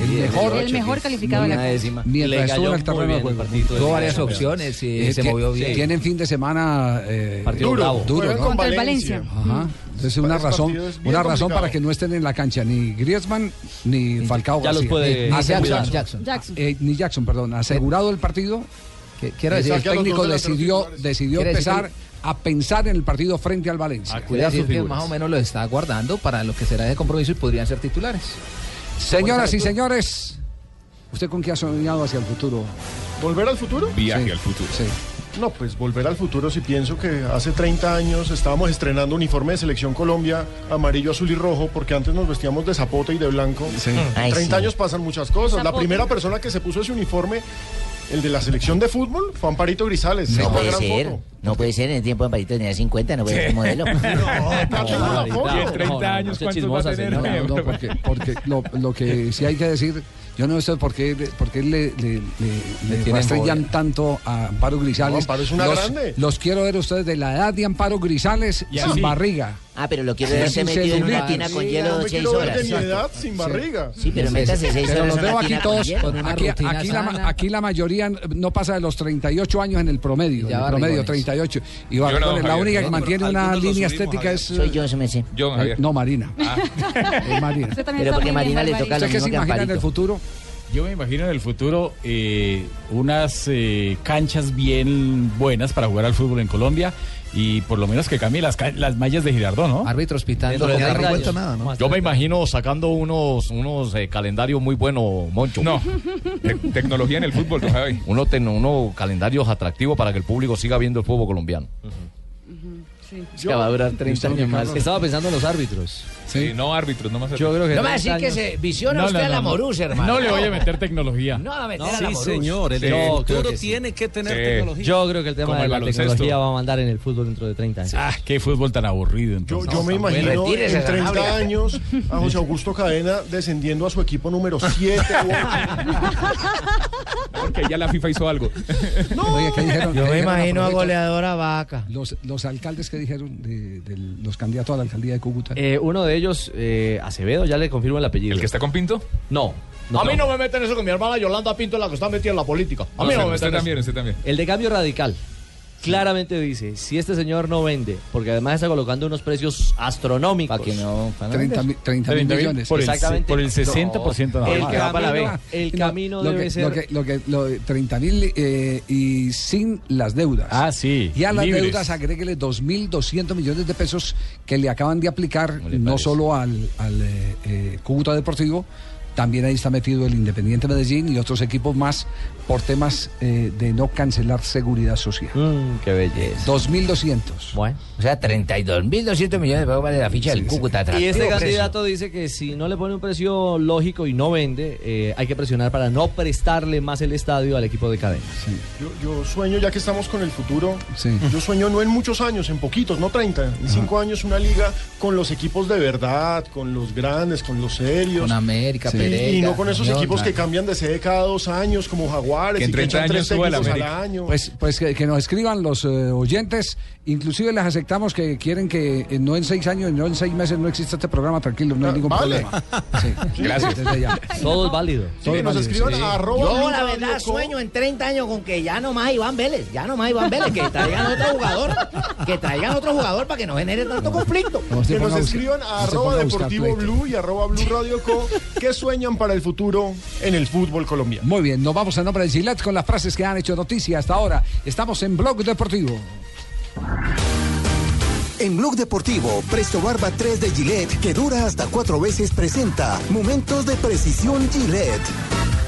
El mejor, El mejor calificado de la cancha. Mientras estuvo en el terreno de juego. Tuvo varias opciones y Eh, se ti- movió bien. Tienen fin de semana eh, Partido duro, bravo. duro, ¿no? con Contra el Valencia. Ajá. Entonces una razón, es una razón para que no estén en la cancha ni Griezmann ni Falcao Ya los García. puede- Eh, Ni asegurado. Jackson, Jackson. Jackson. Eh, ni Jackson, perdón, asegurado el partido. Que- el decir, a los técnico decidió, decidió decir empezar a pensar en el partido frente al Valencia. quiere decir que más o menos lo está guardando para lo que será de compromiso y podrían ser titulares. Señoras y señores, ¿usted con qué ha soñado hacia el futuro? ¿Volver al futuro? Viaje Sí. al futuro. Sí. No, pues volver al futuro si pienso que hace 30 años estábamos estrenando uniforme de Selección Colombia amarillo, azul y rojo porque antes nos vestíamos de zapote y de blanco. Ay, 30 sí. años pasan muchas cosas. La primera persona que se puso ese uniforme, el de la selección de fútbol, fue Amparito Grisales. No puede ser. foto. No puede ser, en el tiempo de Amparito tenía 50, no puede ser modelo. <laughs> No, no, no, <laughs> 30 años, ¿cuántos va a tener? No, no, porque, <laughs> porque lo, lo que sí hay que decir, yo no sé por qué, por qué le, le, le, le estrellan tanto a Amparo Grisales. Amparo es una los, grande. Los quiero ver ustedes de la edad de Amparo Grisales y sin barriga. Ah, pero lo quiero ver se metido en una tina con hielo de 6 horas. de mi edad sin barriga. Sí, pero métase 6 horas. Pero los veo aquí todos. Aquí, la, mayoría no pasa de los 38 años en el promedio. En el promedio, 38. 88. Y Barrón, no, la Javier, única que mantiene una línea estética es. Soy yo, se me sé. Eh, yo, Javier. No, Marina. Ah. <laughs> Es Marina. Pero porque Marina le toca lo mismo que se imagina en el futuro? Yo me imagino en el futuro eh, unas eh, canchas bien buenas para jugar al fútbol en Colombia y por lo menos que cambie las, ca- las mallas de Girardot, ¿no? Árbitros pitando. Dentro de con 30 rayos. años. nada, ¿no? Yo me imagino sacando unos, unos eh, calendarios muy buenos, Moncho. No, Te- tecnología en el fútbol, don Javi. Uno, ten- unos calendarios atractivos para que el público siga viendo el fútbol colombiano. Es que va a durar 30 años más. Estaba pensando en los árbitros. Sí, no árbitros, no más Yo creo que No me va a 30 decir que se visiona No, usted no, a la. Morús, hermano. No le voy a meter tecnología. No va a meter a la Sí, Morús. señor. El Sí, futuro sí. tiene que tener Sí. tecnología. Yo creo que el tema Como de el la baloncesto. tecnología va a mandar en el fútbol dentro de 30 años. Ah, qué fútbol tan aburrido. Yo, Entonces. yo me imagino Retírese, en 30 Sanabria. años a José Augusto Cadena descendiendo a su equipo número 7 <laughs> Porque ya la FIFA hizo algo. Oye, ¿qué dijeron? Yo ¿Qué me imagino a goleadora vaca. Los, los alcaldes que dijeron de, de los candidatos a la alcaldía de Cúcuta. Eh, uno de ellos, eh, Acevedo, ya le confirmo el apellido. ¿El que está con Pinto? No. a mí no me meten eso con mi hermana Yolanda Pinto, la que está metida en la política. A mí no, me usted meten también, eso. usted también. El de cambio radical. Claramente dice, si este señor no vende, porque además está colocando unos precios astronómicos. Para que no. para no 30, vender. mi- 30 mil 30 mil millones. por el, Exactamente. por el 60% nada el va para la B. No, El no, camino lo debe que, ser... Lo que, lo que, lo de 30 mil eh, y sin las deudas. Ah, sí. Y a las libres. deudas agréguele 2.200 millones de pesos que le acaban de aplicar no parece? solo al, al eh, eh, Cúcuta Deportivo, también ahí está metido el Independiente Medellín y otros equipos más por temas eh, de no cancelar seguridad social. Mm, qué belleza. 2.200. Bueno. O sea, 32.200 millones de pesos vale la ficha del Cúcuta. Y este precio. candidato dice que si no le pone un precio lógico y no vende, eh, hay que presionar para no prestarle más el estadio al equipo de cadena. Yo, yo sueño, ya que estamos con el futuro, Sí. yo sueño no en muchos años, en poquitos, no 30, en 5 años una liga con los equipos de verdad, con los grandes, con los serios. Con América, Sí. Y, y no con esos equipos que cambian de sede cada dos años, como Jaguares, Que en y que 30 echan tres años suba al año. Pues, pues que, que nos escriban los eh, oyentes, inclusive les aceptamos que quieren que eh, no en seis años, no en seis meses no exista este programa, tranquilo, no hay ningún vale. problema. Sí, <laughs> Gracias. desde ya. Todo es válido. Todo que es nos válido, escriban sí. a arroba Yo, la verdad, sueño en 30 años con que ya no más Iván Vélez, ya no más Iván Vélez, que traigan otro jugador, que traigan otro jugador para que no genere tanto conflicto. Que nos escriban a arroba deportivo blue y arroba blue radio co que sueñan para el futuro en el fútbol colombiano. Muy bien, nos vamos a nombre de Gillette con las frases que han hecho noticia hasta ahora. Estamos en Blog Deportivo. En Blog Deportivo, Presto Barba 3 de Gillette, que dura hasta cuatro veces, presenta Momentos de Precisión Gillette.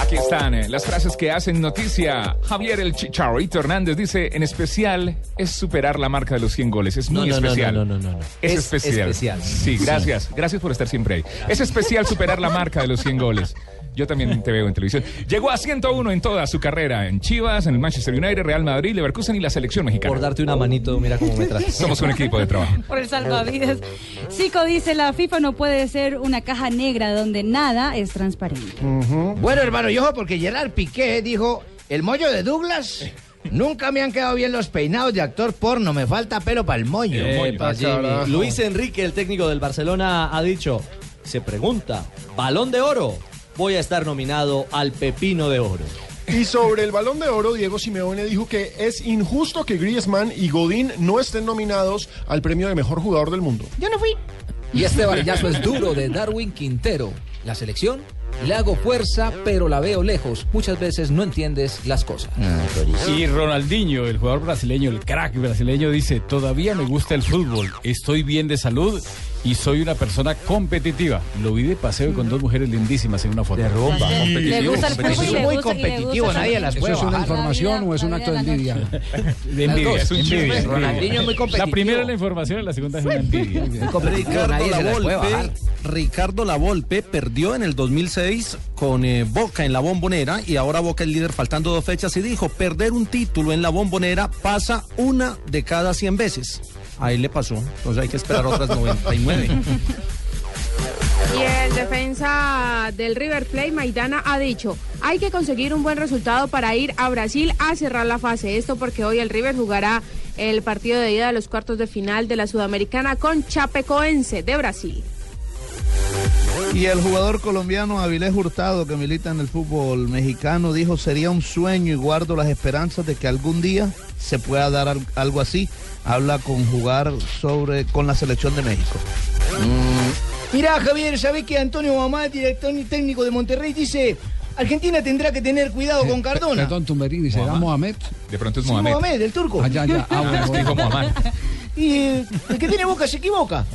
Aquí están eh, las frases que hacen noticia. Javier el Chicharito Hernández dice, en especial es superar la marca de los 100 goles. Es muy no, no, especial. no, no, no, no. Es, Es especial. especial. Sí, gracias. Gracias por estar siempre ahí. Es especial superar la marca de los 100 goles. Yo también te veo en televisión. Llegó a 101 en toda su carrera, en Chivas, en el Manchester United, Real Madrid, Leverkusen y la selección mexicana. Por darte una manito, mira cómo me traes. Somos un equipo de trabajo. Por el salvavidas. Zico dice, la FIFA no puede ser una caja negra donde nada es transparente. Bueno, hermano, y ojo, porque Gerard Piqué dijo, el mollo de Douglas, nunca me han quedado bien los peinados de actor porno, me falta pelo para el moño. Epa. Luis Enrique, el técnico del Barcelona, ha dicho, se pregunta, balón de oro, voy a estar nominado al pepino de oro. Y sobre el balón de oro, Diego Simeone dijo que es injusto que Griezmann y Godín no estén nominados al premio de mejor jugador del mundo. Yo no fui. Y este varillazo es duro de Darwin Quintero. La selección, le hago fuerza, pero la veo lejos. Muchas veces no entiendes las cosas. Y Ronaldinho, el jugador brasileño, el crack brasileño, dice, todavía me gusta el fútbol, estoy bien de salud y soy una persona competitiva. Lo vi de paseo con dos mujeres lindísimas en una foto. De rumba. Le gusta el Muy gusta- y le competitivo, gusta nadie las ¿Eso puede es una información o es un acto <laughs> de envidia? De envidia, es un envidia. Ronaldinho es muy La competitivo. primera es la información y la segunda es una envidia. <laughs> Ricardo Lavolpe. Ricardo Lavolpe perdió en el 2006 con eh, Boca en la bombonera y ahora Boca es líder faltando dos fechas y dijo, perder un título en la bombonera pasa una de cada 100 veces. A él le pasó, entonces hay que esperar otras 99. Y el defensa del River Plate, Maidana, ha dicho, hay que conseguir un buen resultado para ir a Brasil a cerrar la fase. Esto porque hoy el River jugará el partido de ida de los cuartos de final de la Sudamericana con Chapecoense de Brasil. Y el jugador colombiano Avilés Hurtado, que milita en el fútbol mexicano, dijo sería un sueño y guardo las esperanzas de que algún día se pueda dar al- algo así. Habla con jugar sobre con la selección de México. Mira, Javier, ¿sabés que Antonio Mamá, director técnico de Monterrey, dice, Argentina tendrá que tener cuidado con Cardona? Perdón, Tumberini, ¿será Mohamed? De pronto es Sí, Mohamed. Mohamed, el turco. Ah, ya, ya. Ah, bueno. <laughs> Dijo Mohamed. <laughs> Y eh, el que tiene boca se equivoca.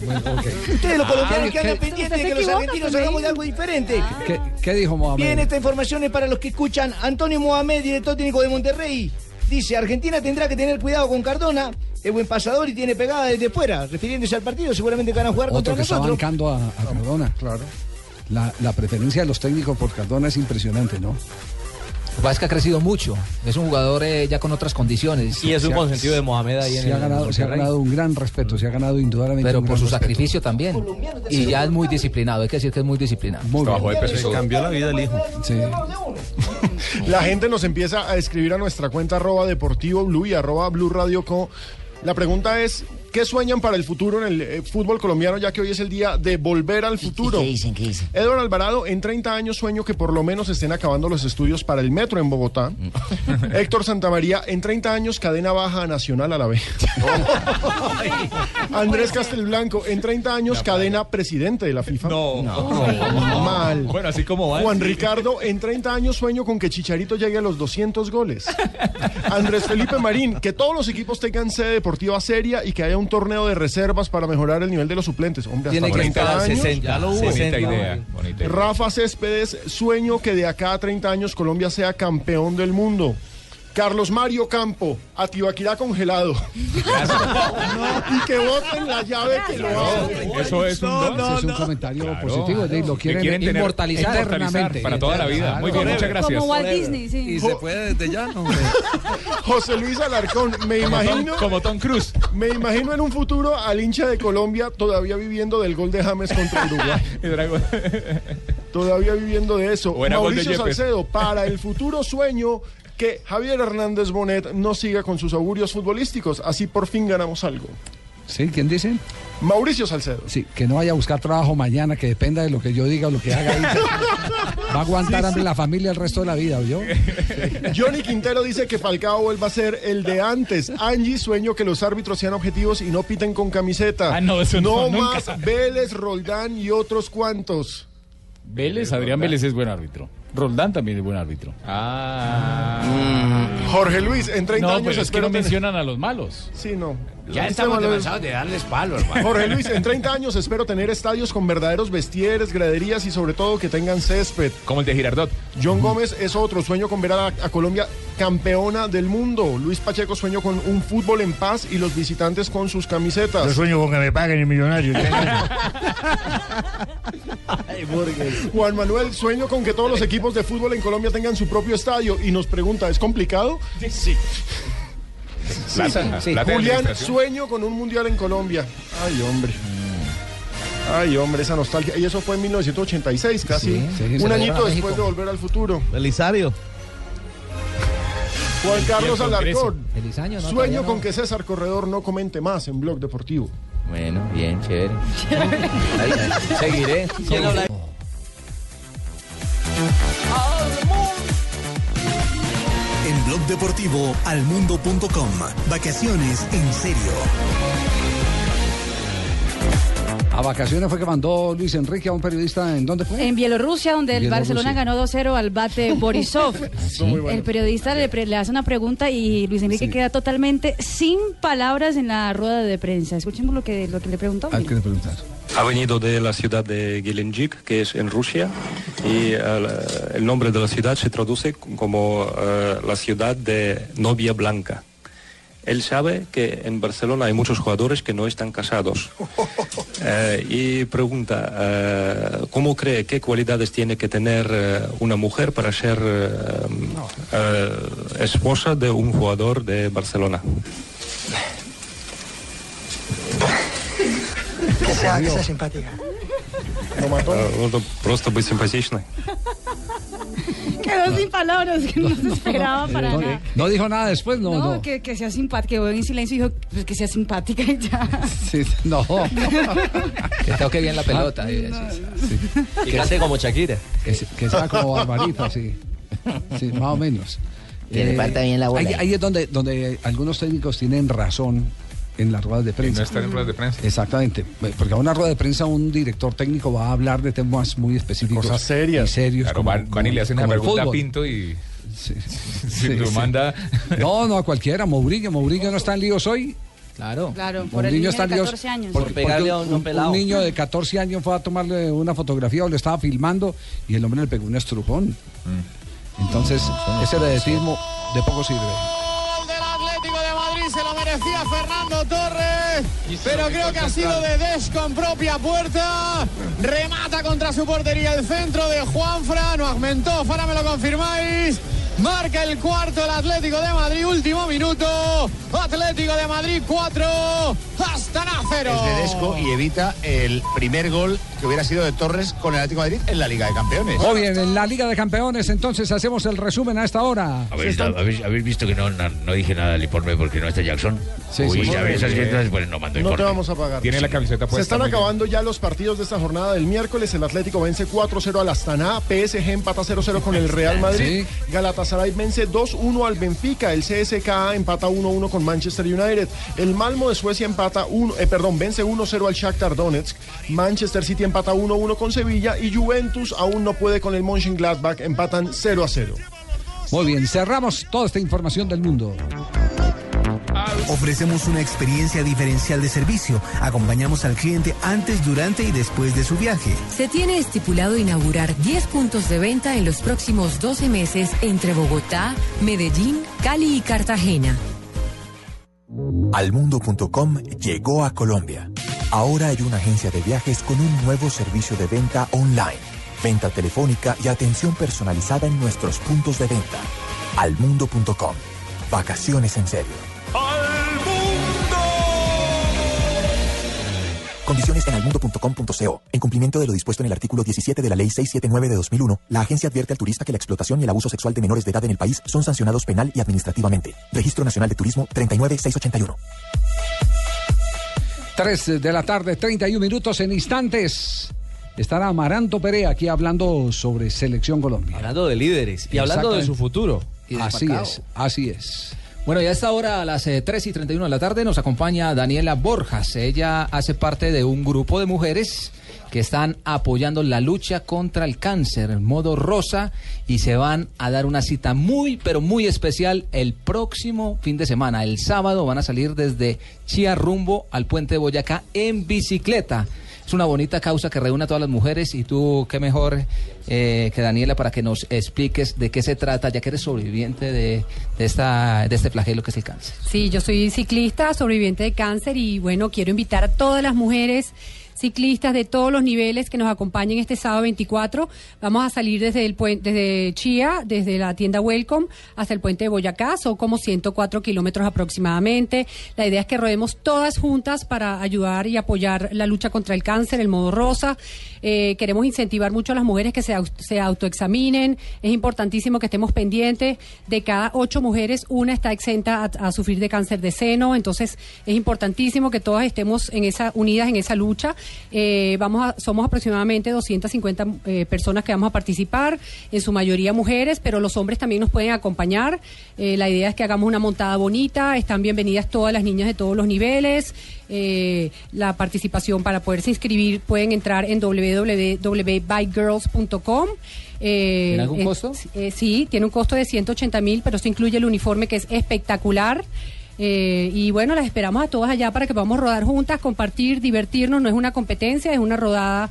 Ustedes los colombianos Ah, que andan ¿qué- pendientes de que los argentinos hagamos de algo diferente. ¿Qué, qué dijo Mohamed? Bien, esta información es para los que escuchan. Antonio Mohamed, director técnico de Monterrey, dice, Argentina tendrá que tener cuidado con Cardona, es buen pasador y tiene pegada desde fuera. Refiriéndose al partido, seguramente van a jugar Otro contra que está nosotros. bancando a, a Cardona. Claro. La, la preferencia de los técnicos por Cardona es impresionante, ¿no? Lo que pasa es que ha crecido mucho. Es un jugador eh, ya con otras condiciones. Y es un consentido de Mohamed ahí en Se ha, el ganado, se ha ganado un gran respeto, se ha ganado indudablemente Pero un por gran su respeto. sacrificio también. Y ya es muy disciplinado. Hay que decir que es muy disciplinado. Muy bien. Trabajo de peso cambió la vida del hijo. Sí. La gente nos empieza a escribir a nuestra cuenta arroba deportivo blue y arroba blue radio co. La pregunta es, ¿qué sueñan para el futuro en el eh, fútbol colombiano ya que hoy es el día de volver al futuro? ¿Qué dicen? ¿Qué dicen? Eduardo Alvarado, en 30 años sueño que por lo menos estén acabando los estudios para el metro en Bogotá. <laughs> Héctor Santamaría, en 30 años cadena baja Nacional a la vez. <laughs> Andrés Castelblanco, en 30 años cadena presidente de la FIFA. No. Mal. Bueno, así como va. Juan Ricardo, en 30 años sueño con que Chicharito llegue a los 200 goles. Andrés Felipe Marín, que todos los equipos tengan sede deportiva seria y que haya un torneo de reservas para mejorar el nivel de los suplentes. Hombre, hasta Tiene que 30 estar años. 60. Ya lo hubo. Bonita 60. idea. Bonita idea. Rafa Céspedes, sueño que de acá a 30 años Colombia sea campeón del mundo. Carlos Mario Campo, a Tibaquirá congelado. <laughs> y que voten la llave que lo haga. Eso es un don. Ese es un comentario Claro. positivo. Lo Que quieren, quieren tener- inmortalizar, eternamente. para toda la vida. Muy bien, muchas gracias. Como Walt Disney, sí. Y se puede desde ya, ¿no? <laughs> José Luis Alarcón, me Como Tom- imagino. como Tom Cruise. Me imagino en un futuro al hincha de Colombia todavía viviendo del gol de James contra Uruguay. <laughs> todavía viviendo de eso. Mauricio. Salcedo, para el futuro sueño que Javier Hernández Bonet no siga con sus augurios futbolísticos. Así por fin ganamos algo. ¿Sí? ¿Quién dice? Mauricio Salcedo. Sí, que no vaya a buscar trabajo mañana, que dependa de lo que yo diga o lo que haga ahí. <laughs> Va a aguantar Sí, sí. la familia el resto de la vida, ¿oyó? <laughs> Johnny Quintero dice que Falcao vuelva a ser el de antes. Angie, sueño que los árbitros sean objetivos y no piten con camiseta. Ah, no, eso no, nunca. más Vélez, Roldán y otros cuantos. Vélez, Adrián Vélez es buen árbitro. Roldán también es buen árbitro. Ah. Jorge Luis, en 30 No, años pero es que espero no tener- mencionan a los malos. Sí, no. Ya Este estamos cansados de darles palo, hermano. Jorge Luis, en 30 años espero tener estadios con verdaderos vestieres, graderías y sobre todo que tengan césped. Como el de Girardot. John Gómez es otro sueño con ver a, a Colombia campeona del mundo. Luis Pacheco sueño con un fútbol en paz y los visitantes con sus camisetas. Yo sueño con que me paguen el millonario. <laughs> Juan Manuel, sueño con que todos los equipos de fútbol en Colombia tengan su propio estadio y nos pregunta, ¿es complicado? Sí. Plata, Sí. plata Julián, sueño con un mundial en Colombia. Ay, hombre. Ay, hombre, esa nostalgia. Y eso fue en 1986, casi. Sí, sí, un añito después de volver al futuro. Belisario. Juan Carlos. Alarcón. Feliz año, ¿no? Sueño no. con que César Corredor no comente más en Blog Deportivo. Bueno, bien, chévere. Ahí, ahí, seguiré. En Blog Deportivo, almundo.com. Vacaciones en serio. A vacaciones fue que mandó Luis Enrique a un periodista. ¿En dónde fue? En Bielorrusia, donde el Bielorrusia. Barcelona ganó 2-0 al bate <laughs> Borisov. Bueno. El periodista le, pre- le hace una pregunta y Luis Enrique queda totalmente sin palabras en la rueda de prensa. Escuchemos lo que, lo que le preguntó. ¿A qué le preguntas? Ha venido de la ciudad de Gelendzhik, que es en Rusia, y eh, el nombre de la ciudad se traduce como eh, la ciudad de novia blanca. Él sabe que en Barcelona hay muchos jugadores que no están casados. <laughs> Eh, y pregunta, eh, ¿cómo cree, qué cualidades tiene que tener eh, una mujer para ser esposa de un jugador de Barcelona? <laughs> Que sea, que sea simpática. Eh, Просто быть симпатичной. Quedó sin palabras, que no se esperaba para no, nada. no dijo nada después, no, No, no. Que, que sea simpática, quedó en silencio y dijo pues, que sea simpática y ya. Sí, no. <laughs> Que toque bien la pelota. Ah, eh, sí, sí. Y cante como Shakira. Que, se- que sea como Barbarita, sí. Sí, más o menos. Eh, Que le parta bien la bola. Ahí, ahí es donde, donde algunos técnicos tienen razón en las ruedas de prensa. no estar en ruedas de prensa. Exactamente. Porque a una rueda de prensa un director técnico va a hablar de temas muy específicos. Cosas serias. Y serios. Claro, como- van, van y le hacen una pregunta a. Pinto y Sí, <laughs> si lo sí. manda. No, no, a cualquiera. Mourinho, Mourinho no está en líos hoy. Claro. Claro, por el niño está de en líos 14 años. Por pegarle porque a un pelado. niño de 14 años fue a tomarle una fotografía o le estaba filmando y el hombre le pegó un estrujón. Entonces, ese vedetismo de poco sirve. Se lo merecía Fernando Torres, pero creo que ha sido de Des con propia puerta. Remata contra su portería el centro de Juanfran, no Agmentov, ahora me lo confirmáis. Marca el cuarto el Atlético de Madrid, último minuto. Atlético de Madrid 4, Astana 0. Es de Desco y evita el primer gol que hubiera sido de Torres con el Atlético de Madrid en la Liga de Campeones. Muy bien, en la Liga de Campeones entonces hacemos el resumen a esta hora. ¿Habéis, habéis- habéis visto que no, no, no dije nada del informe porque no está Jackson? Sí, Uy, sí, ya sí. ves, entonces pues no mando No te informe. vamos a pagar. Tiene la camiseta Se puesta. están muy bien. acabando ya los partidos de esta jornada del miércoles. El Atlético vence 4-0 al Astana. PSG empata 0-0 con el Real Madrid. Galatasaray vence 2-1 al Benfica. El CSKA empata 1-1 con Manchester United. El Malmo de Suecia empata 1, eh, perdón, vence 1-0 al Shakhtar Donetsk. Manchester City empata 1-1 con Sevilla y Juventus aún no puede con el Mönchengladbach. Empatan 0-0. Muy bien, cerramos toda esta información del mundo. Ofrecemos una experiencia diferencial de servicio. Acompañamos al cliente antes, durante y después de su viaje. Se tiene estipulado inaugurar 10 puntos de venta en los próximos 12 meses entre Bogotá, Medellín, Cali y Cartagena. Almundo.com llegó a Colombia. Ahora hay una agencia de viajes con un nuevo servicio de venta online, venta telefónica y atención personalizada en nuestros puntos de venta. Almundo.com. Vacaciones en serio. Condiciones en almundo.com.co. En cumplimiento de lo dispuesto en el artículo 17 de la Ley 679 de 2001, la agencia advierte al turista que la explotación y el abuso sexual de menores de edad en el país son sancionados penal y administrativamente. Registro Nacional de Turismo 39681. 3 de la tarde, 31 minutos en instantes. Estará Amaranto Perea aquí hablando sobre Selección Colombia. Hablando de líderes y hablando de su futuro. Así es, así es. Bueno, ya a esta hora, a las eh, 3 y 31 de la tarde, nos acompaña Daniela Borjas. Ella hace parte de un grupo de mujeres que están apoyando la lucha contra el cáncer en modo rosa y se van a dar una cita muy, pero muy especial el próximo fin de semana. El sábado van a salir desde Chía rumbo al puente de Boyacá en bicicleta. Es una bonita causa que reúne a todas las mujeres y tú, qué mejor eh, que Daniela para que nos expliques de qué se trata, ya que eres sobreviviente de, de esta, de este flagelo que es el cáncer. Sí, yo soy ciclista, sobreviviente de cáncer y bueno, quiero invitar a todas las mujeres ciclistas de todos los niveles que nos acompañen este sábado 24. Vamos a salir desde el puente, desde Chía, desde la tienda Welcome hasta el puente de Boyacá, son como 104 kilómetros aproximadamente. La idea es que rodemos todas juntas para ayudar y apoyar la lucha contra el cáncer, el modo rosa. Eh, queremos incentivar mucho a las mujeres que se, se autoexaminen. Es importantísimo que estemos pendientes. De cada ocho mujeres, una está exenta a, a sufrir de cáncer de seno. Entonces, es importantísimo que todas estemos en esa, unidas en esa lucha. Eh, vamos a, somos aproximadamente 250 eh, personas que vamos a participar, en su mayoría mujeres, pero los hombres también nos pueden acompañar. Eh, la idea es que hagamos una montada bonita. Están bienvenidas todas las niñas de todos los niveles. Eh, la participación para poderse inscribir pueden entrar en www.bygirls.com. Eh, ¿Tiene algún costo? eh, sí, tiene un costo de 180 mil, pero esto incluye el uniforme que es espectacular. Eh, y bueno, las esperamos a todas allá para que podamos rodar juntas, compartir, divertirnos. No es una competencia, es una rodada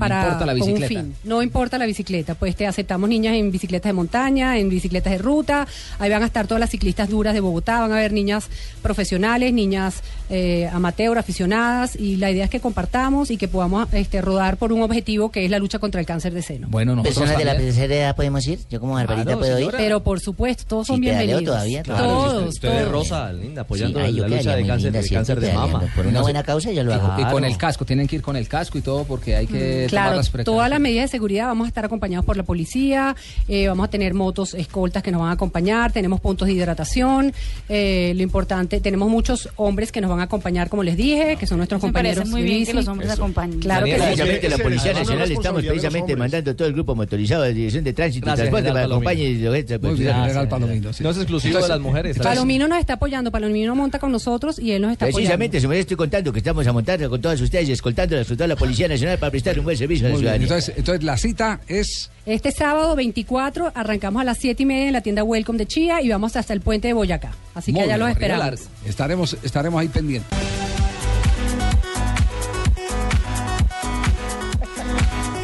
para importa la con un bicicleta. fin. No importa la bicicleta, pues te aceptamos niñas en bicicletas de montaña, en bicicletas de ruta. Ahí van a estar todas las ciclistas duras de Bogotá, van a haber niñas profesionales, niñas eh, amateur, aficionadas. Y la idea es que compartamos y que podamos este, rodar por un objetivo que es la lucha contra el cáncer de seno. Bueno, nosotros ¿Personas de la tercera edad podemos ir? ¿Yo como Barbarita Claro, puedo ir? Pero por supuesto, todos son Sí, bienvenidos. todavía, Todos, claro. todos. Usted es Rosa, linda, apoyando Sí, ay, yo la lucha de cáncer, linda de cáncer mama. Por una No, buena causa yo lo hago. Y con el casco, tienen que ir con el casco y todo porque hay que tomar Claro, las precauciones. todas las medidas de seguridad vamos a estar acompañados por la policía, eh, vamos a tener motos escoltas que nos van a acompañar, tenemos puntos de hidratación, eh, lo importante, tenemos muchos hombres que nos van a acompañar, como les dije, que son nuestros Me parece compañeros. muy de bien que los hombres acompañen. Claro que sí. Precisamente la Policía la Nacional estamos precisamente mandando todo el grupo motorizado de Dirección de Tránsito y Transporte para que acompañe y lo Muy Palomino. sí. No es exclusivo Entonces, de las mujeres. Palomino nos está apoyando, Palomino monta con nosotros y él nos está apoyando. Precisamente, se me estoy contando que estamos a montar con todas ustedes y escoltándolas con toda la Policía Nacional para prestar un buen servicio la Muy bien. ciudadanía. Entonces, entonces la cita es Este sábado 24 arrancamos a las 7 y media en la tienda Welcome de Chía y vamos hasta el puente de Boyacá. Así que Muy allá los esperamos. Estaremos, estaremos ahí pendientes. <laughs>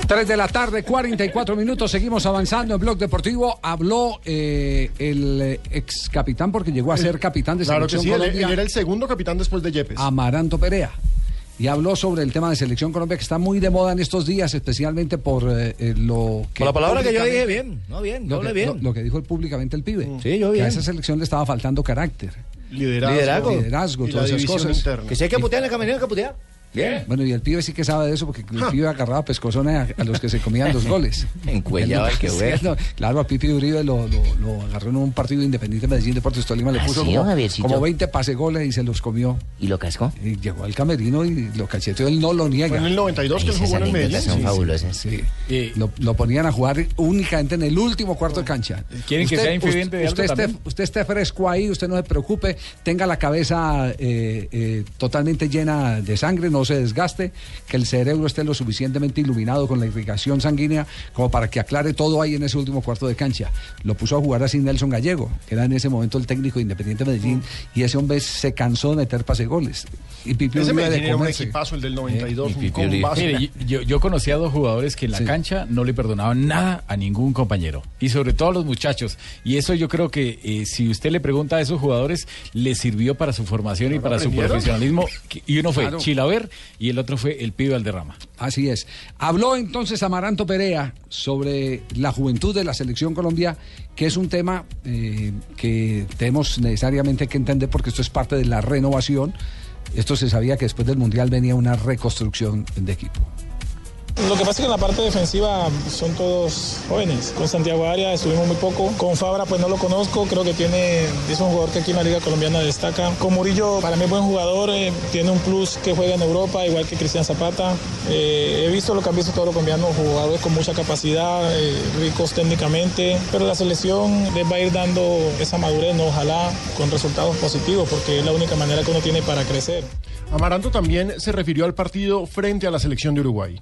Tres de la tarde, 44 minutos, seguimos avanzando en Blog Deportivo. Habló eh, el ex capitán, porque llegó a ser capitán de Claro que Selección sí, él, Colombia, él era el segundo capitán después de Yepes. Amaranto Perea. Y habló sobre el tema de Selección Colombia, que está muy de moda en estos días, especialmente por eh, eh, lo que... Por la palabra que yo dije, públicamente- bien, no bien, lo que, bien. Lo, lo que dijo públicamente el pibe. Sí, yo Que bien. a esa selección le estaba faltando carácter. Liderazgo. Liderazgo. Liderazgo, Y la todas esas cosas. interna. Que se hay que putear en la caminera, que putear. Bien. Bueno, y el pibe sí que sabe de eso porque el pibe agarraba pescozones a, a los que se comían los <laughs> goles. Encuellado, Él qué sí, bueno. no, Claro, a Pipi Uribe lo, lo, lo agarró en un partido independiente Medellín Deportes Tolima, le ¿Ah, puso sí, como, como 20 pase goles y se los comió. ¿Y lo cascó? Y llegó al camerino y lo cacheteó, él no lo niega. Fue en el 92 que él jugó en el Medellín. son Sí, sí. fabulosas. Sí. Lo, lo ponían a jugar únicamente en el último cuarto de cancha. ¿Quieren que sea infidente de usted, algo esté, también? usted esté fresco ahí, usted no se preocupe, tenga la cabeza eh, eh, totalmente llena de sangre, no, se desgaste, que el cerebro esté lo suficientemente iluminado con la irrigación sanguínea como para que aclare todo ahí en ese último cuarto de cancha. Lo puso a jugar así Nelson Gallego, que era en ese momento el técnico de Independiente Medellín, y ese hombre se cansó de meter pase goles. Y Pipiolo Ese iba de un comerse. equipazo, el del 92. Eh, un. Mire, yo, yo conocí a dos jugadores que en la cancha no le perdonaban nada a ningún compañero y sobre todo a los muchachos. Y eso yo creo que eh, si usted le pregunta a esos jugadores, le sirvió para su formación y para su profesionalismo. <laughs> Y uno fue Claro. Chilaver y el otro fue el pibe Valderrama. Así es. Habló entonces Amaranto Perea sobre la juventud de la selección Colombia, que es un tema eh, que tenemos necesariamente que entender porque esto es parte de la renovación. Esto se sabía que después del Mundial venía una reconstrucción de equipo. Lo que pasa es que en la parte defensiva son todos jóvenes. Con Santiago Arias estuvimos muy poco. Con Fabra pues no lo conozco. Creo que tiene es un jugador que aquí en la liga colombiana destaca. Con Murillo para mí es buen jugador. eh, tiene un plus que juega en Europa igual que Cristian Zapata. Eh, he visto lo que han visto todos los colombianos, jugadores con mucha capacidad, eh, ricos técnicamente. Pero la selección les va a ir dando esa madurez, ¿no? ojalá con resultados positivos porque es la única manera que uno tiene para crecer. Amaranto también se refirió al partido frente a la selección de Uruguay.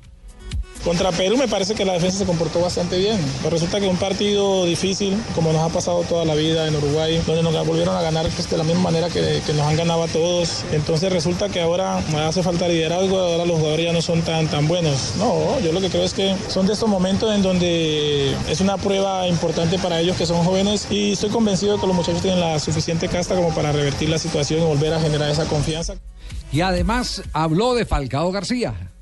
Contra Perú me parece que la defensa se comportó bastante bien. Pero resulta que un partido difícil, como nos ha pasado toda la vida en Uruguay, donde nos volvieron a ganar pues, de la misma manera que, que nos han ganado a todos. Entonces resulta que ahora hace falta liderazgo, ahora los jugadores ya no son tan, tan buenos. No, yo lo que creo es que son de estos momentos en donde es una prueba importante para ellos que son jóvenes y estoy convencido de que los muchachos tienen la suficiente casta como para revertir la situación y volver a generar esa confianza. Y además habló de Falcao García.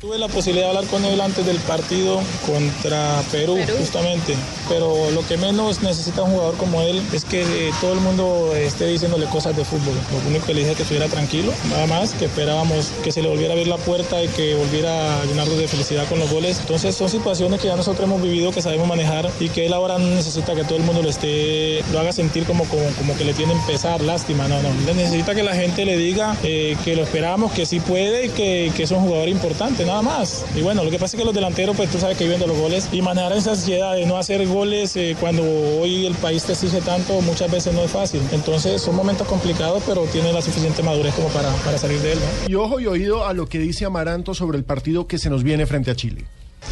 Tuve la posibilidad de hablar con él antes del partido contra Perú, justamente. Pero lo que menos necesita un jugador como él es que eh, todo el mundo esté diciéndole cosas de fútbol. Lo único que le dije es que estuviera tranquilo, nada más, que esperábamos que se le volviera a abrir la puerta y que volviera a llenarnos de felicidad con los goles. Entonces son situaciones que ya nosotros hemos vivido, que sabemos manejar y que él ahora no necesita que todo el mundo lo esté, lo haga sentir como, como, como que le tienen pesar, lástima. No, no. Necesita que la gente le diga eh, que lo esperamos, que sí puede y que, que es un jugador importante, nada más. Y bueno, lo que pasa es que los delanteros, pues tú sabes que viven de los goles y manejar esa ansiedad de no hacer goles eh, cuando hoy el país te exige tanto, muchas veces no es fácil. Entonces son momentos complicados, pero tiene la suficiente madurez como para, para salir de él. Y ojo y oído a lo que dice Amaranto sobre el partido que se nos viene frente a Chile.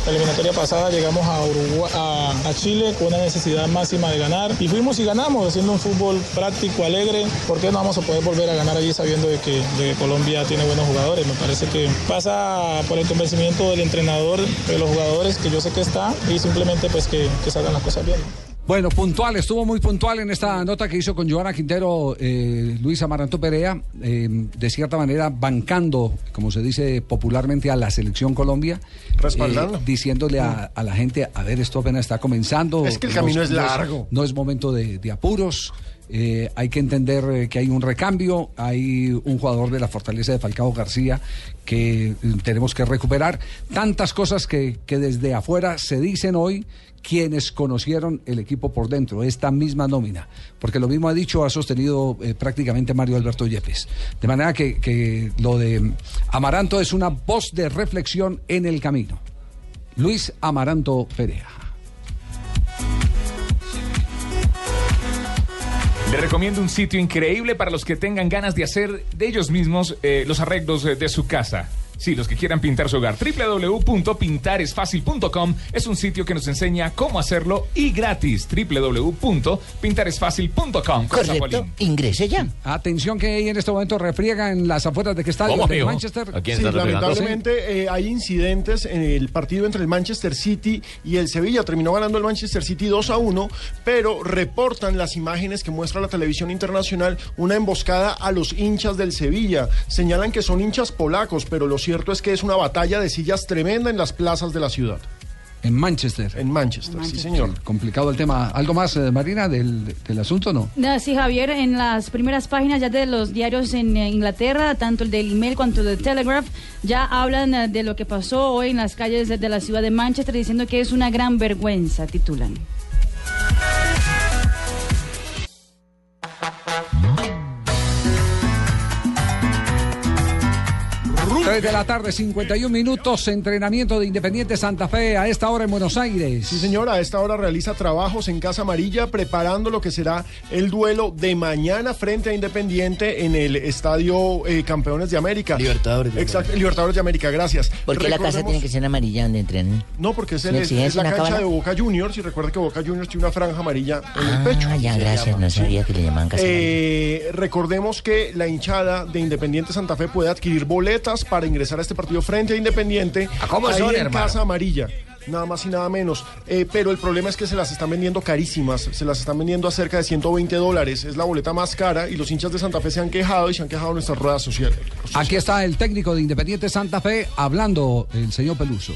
La eliminatoria pasada llegamos a, Uruguay, a, Chile con una necesidad máxima de ganar y fuimos y ganamos haciendo un fútbol práctico, alegre. ¿Por qué no vamos a poder volver a ganar allí sabiendo de que, Colombia tiene buenos jugadores? Me parece que pasa por el convencimiento del entrenador, de los jugadores, que yo sé que está, y simplemente pues que, salgan las cosas bien. Bueno, puntual, estuvo muy puntual en esta nota que hizo con Joana Quintero eh, Luis Amaranto Perea, eh, de cierta manera bancando, como se dice popularmente, a la selección Colombia. Respaldando. eh, diciéndole a, a la gente, a ver, esto apenas está comenzando. Es que el camino es largo. No es momento de, de apuros. Eh, hay que entender eh, que hay un recambio, hay un jugador de la fortaleza de Falcao García que eh, tenemos que recuperar. Tantas cosas que, que desde afuera se dicen hoy quienes conocieron el equipo por dentro, esta misma nómina, porque lo mismo ha dicho, ha sostenido prácticamente Mario Alberto Yepes. De manera que, que lo de Amaranto es una voz de reflexión en el camino. Luis Amaranto Perea. Le recomiendo un sitio increíble para los que tengan ganas de hacer de ellos mismos eh, los arreglos eh, de su casa. Sí, los que quieran pintar su hogar. www.pintaresfacil.com es un sitio que nos enseña cómo hacerlo y gratis. www.pintaresfacil.com. Zapolín. ingrese ya. Atención que hay en este momento refriega en las afueras de estadio ¿Cómo, de? Manchester. ¿A quién Sí, lamentablemente eh, hay incidentes en el partido entre el Manchester City y el Sevilla. Terminó ganando el Manchester City 2 a 1, pero reportan las imágenes que muestra la televisión internacional una emboscada a los hinchas del Sevilla. Señalan que son hinchas polacos, pero lo cierto es que es una batalla de sillas tremenda en las plazas de la ciudad. En Manchester. En Manchester, sí señor. Complicado el tema. ¿Algo más, eh, Marina, del, del asunto no? No, Sí, Javier, en las primeras páginas ya de los diarios en eh, Inglaterra, tanto el Daily Mail cuanto el de Telegraph, ya hablan eh, de lo que pasó hoy en las calles de la ciudad de Manchester, diciendo que es una gran vergüenza, titulan. 3 de la tarde, 51 minutos, entrenamiento de Independiente Santa Fe a esta hora en Buenos Aires. Sí, señora, a esta hora realiza trabajos en Casa Amarilla preparando lo que será el duelo de mañana frente a Independiente en el Estadio eh, Campeones de América. Libertadores de Exacto, Libertadores de América, gracias. ¿Por qué la casa tiene que ser amarilla donde entrenan? No, porque es, el- ¿Una es- es la una cancha de Boca Juniors y recuerda que Boca Juniors tiene una franja amarilla en el pecho. Ah, ya, gracias, llama, no sí. sabía que le llamaban casa. Eh, recordemos que la hinchada de Independiente Santa Fe puede adquirir boletas para ingresar a este partido frente a Independiente. cómo ahí son, en hermano? Casa Amarilla. Nada más y nada menos. Eh, pero el problema es que se las están vendiendo carísimas. Se las están vendiendo a cerca de 120 dólares. Es la boleta más cara y los hinchas de Santa Fe se han quejado y se han quejado en nuestras ruedas sociales. Aquí está el técnico de Independiente Santa Fe hablando, el señor Peluso.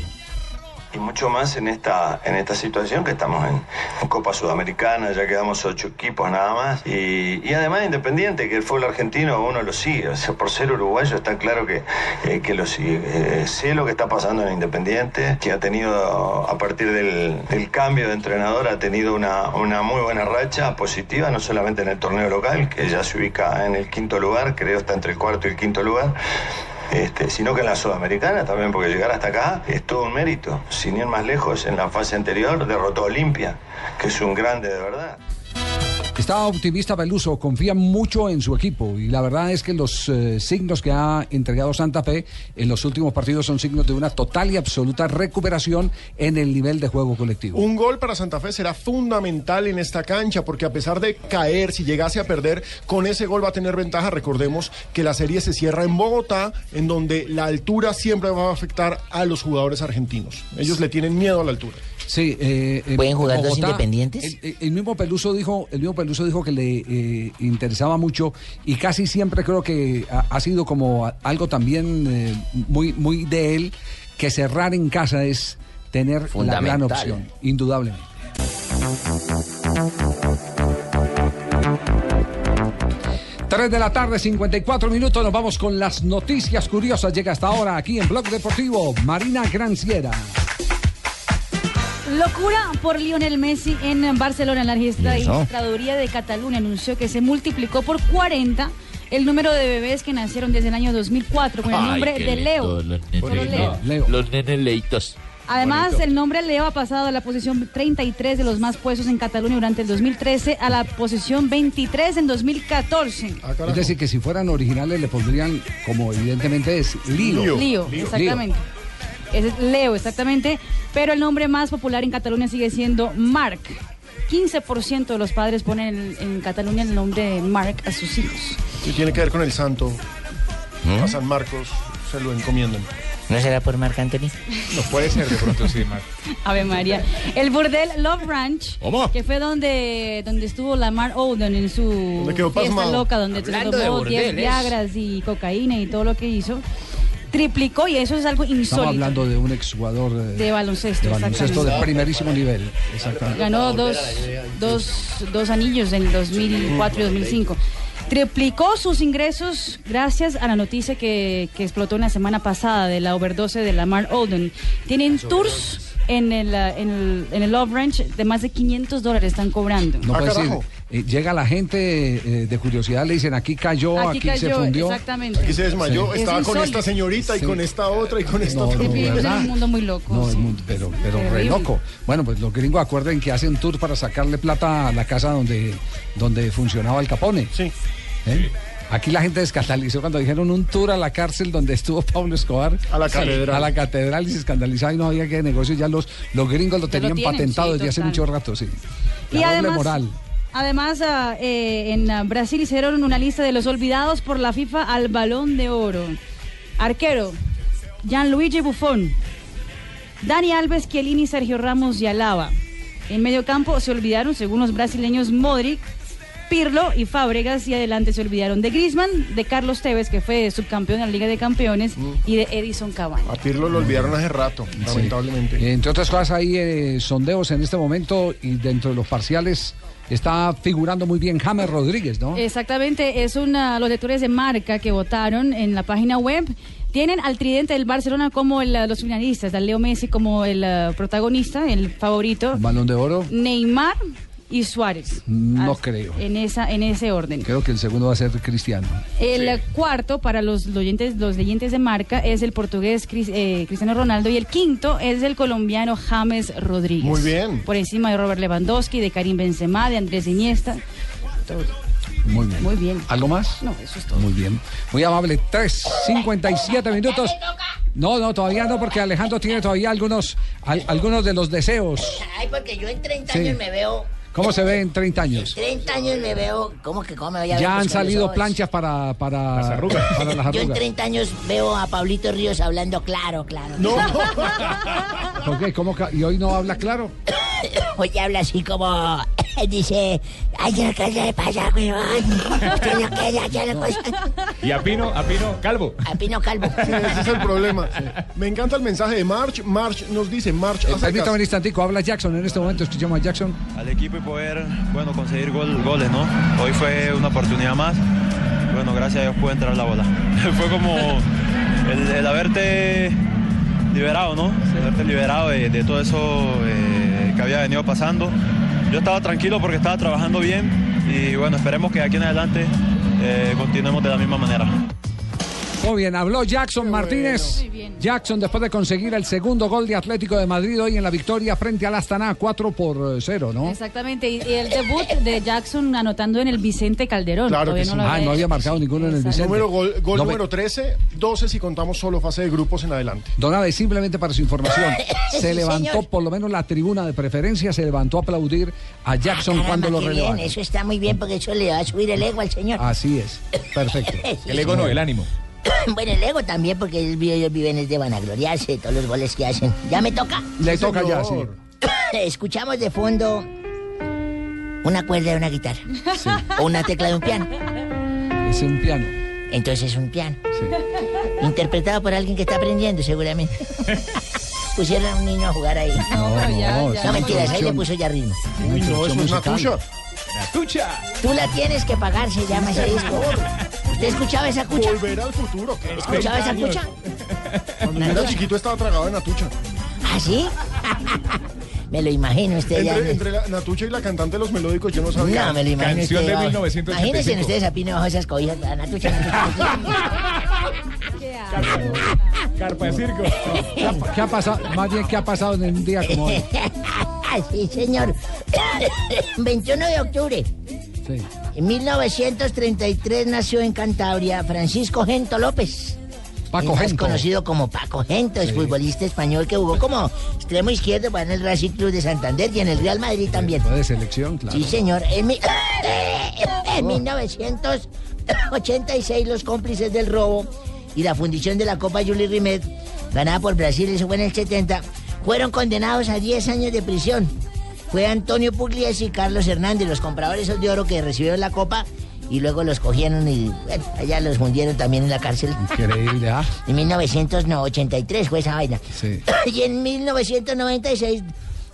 Y mucho más en esta, en esta situación que estamos en, Copa Sudamericana, ya quedamos ocho equipos nada más. Y, y además Independiente, que el fútbol argentino uno lo sigue. O sea, por ser uruguayo está claro que, eh, que lo sigue. Eh, sé lo que está pasando en Independiente, que ha tenido, a partir del, del cambio de entrenador, ha tenido una, una muy buena racha positiva, no solamente en el torneo local, que ya se ubica en el quinto lugar, creo está entre el cuarto y el quinto lugar. Este, sino que en la Sudamericana también, porque llegar hasta acá es todo un mérito. Sin ir más lejos, en la fase anterior derrotó a Olimpia, que es un grande de verdad. Está optimista Peluso, confía mucho en su equipo y la verdad es que los eh, signos que ha entregado Santa Fe en los últimos partidos son signos de una total y absoluta recuperación en el nivel de juego colectivo. Un gol para Santa Fe será fundamental en esta cancha porque a pesar de caer, si llegase a perder, con ese gol va a tener ventaja. Recordemos que la serie se cierra en Bogotá, en donde la altura siempre va a afectar a los jugadores argentinos. Ellos le tienen miedo a la altura. Sí, eh, eh, ¿Pueden jugar dos independientes? El, mismo Peluso dijo, el mismo Peluso dijo que le eh, interesaba mucho y casi siempre creo que ha, ha sido como algo también eh, muy, muy de él que cerrar en casa es tener la gran opción, indudablemente. Tres de la tarde, 54 minutos. Nos vamos con las noticias curiosas. Llega hasta ahora aquí en Blog Deportivo. Marina Granciera. Locura por Lionel Messi en Barcelona. La ¿Y eso? registraduría de Cataluña anunció que se multiplicó por 40 el número de bebés que nacieron desde el año 2004 con el nombre de Leo. Los nenes, Leo. Leo. Los nenes leitos. Además, Bonito. el nombre Leo ha pasado de la posición 33 de los más puestos en Cataluña durante el 2013 a la posición 23 en 2014. Es decir, que si fueran originales le pondrían, como evidentemente es, Lío. Lío, exactamente. Es Leo, exactamente. Pero el nombre más popular en Cataluña sigue siendo Marc. 15% de los padres ponen en, en Cataluña el nombre de Marc a sus hijos. Y tiene que ver con el santo. A San Marcos se lo encomiendan. ¿No será por Marc Anthony? No puede ser de pronto, sí, Marc. <laughs> Ave María. El burdel Love Ranch, ¿Cómo? que fue donde, donde estuvo Lamar Odom en su quedó fiesta loca, donde se tomó 10 burdeles. viagras y cocaína y todo lo que hizo, triplicó, y eso es algo Estamos insólito, hablando de un exjugador eh, de baloncesto. de baloncesto de primerísimo nivel. Exactamente. Ganó dos, dos, dos anillos en 2004 y 2005. Triplicó sus ingresos gracias a la noticia que, que explotó en la semana pasada de la overdose de Lamar Odom. Tienen tours en el, uh, en el, en el Love Ranch de más de 500 dólares están cobrando. No puede decir, eh, llega la gente eh, de curiosidad, le dicen aquí cayó, aquí, Aquí se fundió. exactamente. Aquí se desmayó, Sí. estaba Es con insólito. esta señorita y con esta otra y con esta No, otra. no, ¿verdad? un mundo muy loco. No, sí. el mundo, pero, pero re loco. Bueno, pues los gringos acuerden que hacen tour para sacarle plata a la casa donde, donde funcionaba el Capone. Sí. ¿Eh? Aquí la gente escandalizó cuando dijeron un tour a la cárcel donde estuvo Pablo Escobar. A la catedral. A la catedral y se escandalizaba y no había que negocio. Ya los, los gringos lo tenían tienen, patentado sí, desde hace mucho rato, sí. Y doble además- moral. Además, ah, eh, en Brasil hicieron una lista de los olvidados por la FIFA al balón de oro. Arquero, Gianluigi Buffon. Dani Alves, Chiellini, Sergio Ramos y Alaba. En medio campo se olvidaron, según los brasileños, Modric, Pirlo y Fábregas. Y adelante se olvidaron de Griezmann, de Carlos Tevez, que fue subcampeón en la Liga de Campeones, y de Edison Cavani. A Pirlo lo olvidaron hace rato, lamentablemente. Eh, Entre otras cosas, hay eh, sondeos en este momento y dentro de los parciales está figurando muy bien James Rodríguez, ¿no? Exactamente, es una, los lectores de marca que votaron en la página web. Tienen al tridente del Barcelona como el, los finalistas, a Leo Messi como el uh, protagonista, el favorito. Balón de oro. Neymar y Suárez. No creo. En, esa, en ese orden. Creo que el segundo va a ser Cristiano. El cuarto para los oyentes, los leyentes de marca es el portugués eh, Cristiano Ronaldo y el quinto es el colombiano James Rodríguez. Muy bien. Por encima de Robert Lewandowski, de Karim Benzema, de Andrés Iniesta. Todo. Muy bien. Muy bien. ¿Algo más? No, eso es todo. Muy bien. Muy amable. 3.57 minutos. No, no, todavía no, porque Alejandro tiene todavía algunos, al- algunos de los deseos. Ay, porque yo en 30 Sí. años me veo. ¿Cómo se ve en 30 años? 30 años me veo. ¿Cómo que cómo me voy a ver? Ya han salido planchas para, para, Las arrugas. para las Yo en arrugas. 30 años veo a Pablito Ríos hablando claro, claro. No. <laughs> ¿Por qué? ¿Cómo ¿Y hoy no habla claro? <coughs> Hoy habla así como. <coughs> Dice. Ay, ya que le pasa, huevón. Usted no queda, ya le pasa. Y a Pino, a Pino, calvo. A Pino Calvo. Sí, ese es el problema. Me encanta el mensaje de March. March nos dice, March, Eh, Permítame un instantico, habla Jackson en este momento, escuchamos a Jackson. al equipo poder bueno conseguir gol- goles no hoy fue una oportunidad más. Bueno gracias a Dios pude entrar la bola. <laughs> Fue como el, el haberte liberado no el haberte liberado de, de todo eso eh, que había venido pasando. Yo estaba tranquilo porque estaba trabajando bien y bueno esperemos que aquí en adelante eh, continuemos de la misma manera Muy bien, habló Jackson Martínez. Jackson después de conseguir el segundo gol de Atlético de Madrid hoy en la victoria frente al Astana 4 por 0, ¿no? Exactamente, y, y el debut de Jackson anotando en el Vicente Calderón. Claro que sí. lo Ah, no había marcado ninguno en el Vicente. Número, gol gol No, número 13, 12 si contamos solo fase de grupos en adelante. Don Abe, simplemente para su información, <laughs> Sí, se levantó señor. por lo menos la tribuna de preferencia, se levantó a aplaudir a Jackson Caramba, cuando lo relevaron. eso está muy bien porque eso le va a subir el ego al señor. Así es, perfecto. <laughs> El ego no, el ánimo. <coughs> Bueno, el ego también porque ellos viven, es de vanagloriarse, todos los goles que hacen. Ya me toca. Le toca ya, sí. <coughs> Escuchamos de fondo una cuerda de una guitarra. O una tecla de un piano. Es un piano. Entonces es un piano. Interpretado por alguien que está aprendiendo, seguramente. <laughs> Pusieron a un niño a jugar ahí. No, pero ya- no, ya- No, mentiras, ahí le puso ya ritmo. Uy, no, eso es Natucha. Natucha. Tú la tienes que pagar, se llama ese disco. <laughs> ¿Usted escuchaba esa cucha? Volver al futuro. ¿qué? ¿Escuchaba esa 30 cucha? Cuando yo era chiquito estaba tragado en Natucha. ¿Ah, sí? <laughs> me lo imagino usted ya. Entre, entre la Natucha y la cantante de los melódicos yo no sabía. No, me lo imagino Canción usted, de vamos. 1985. Imagínense ustedes a Pino bajo esas cobijas. la Natucha, Carpa de circo. <laughs> ¿Qué ha, qué ha pasado? Más bien, ¿qué ha pasado en un día como hoy? <laughs> sí, señor. <coughs> 21 de octubre. En 1933 nació en Cantabria Francisco Gento López. Paco Gento. conocido como Paco Gento, es futbolista español que jugó como extremo izquierdo para en el Racing Club de Santander y en el Real Madrid también. Fue de selección, claro. Sí, señor. En, mi- <laughs> en 1986 los cómplices del robo y la fundición de la Copa Julie Rimet, ganada por Brasil, eso fue en el 70, fueron condenados a 10 años de prisión. Fue Antonio Pugliese y Carlos Hernández, los compradores de oro que recibieron la copa y luego los cogieron y bueno, allá los hundieron también en la cárcel. Increíble, ¿ah? <laughs> En 1983 fue esa vaina. Sí. <coughs> Y en 1996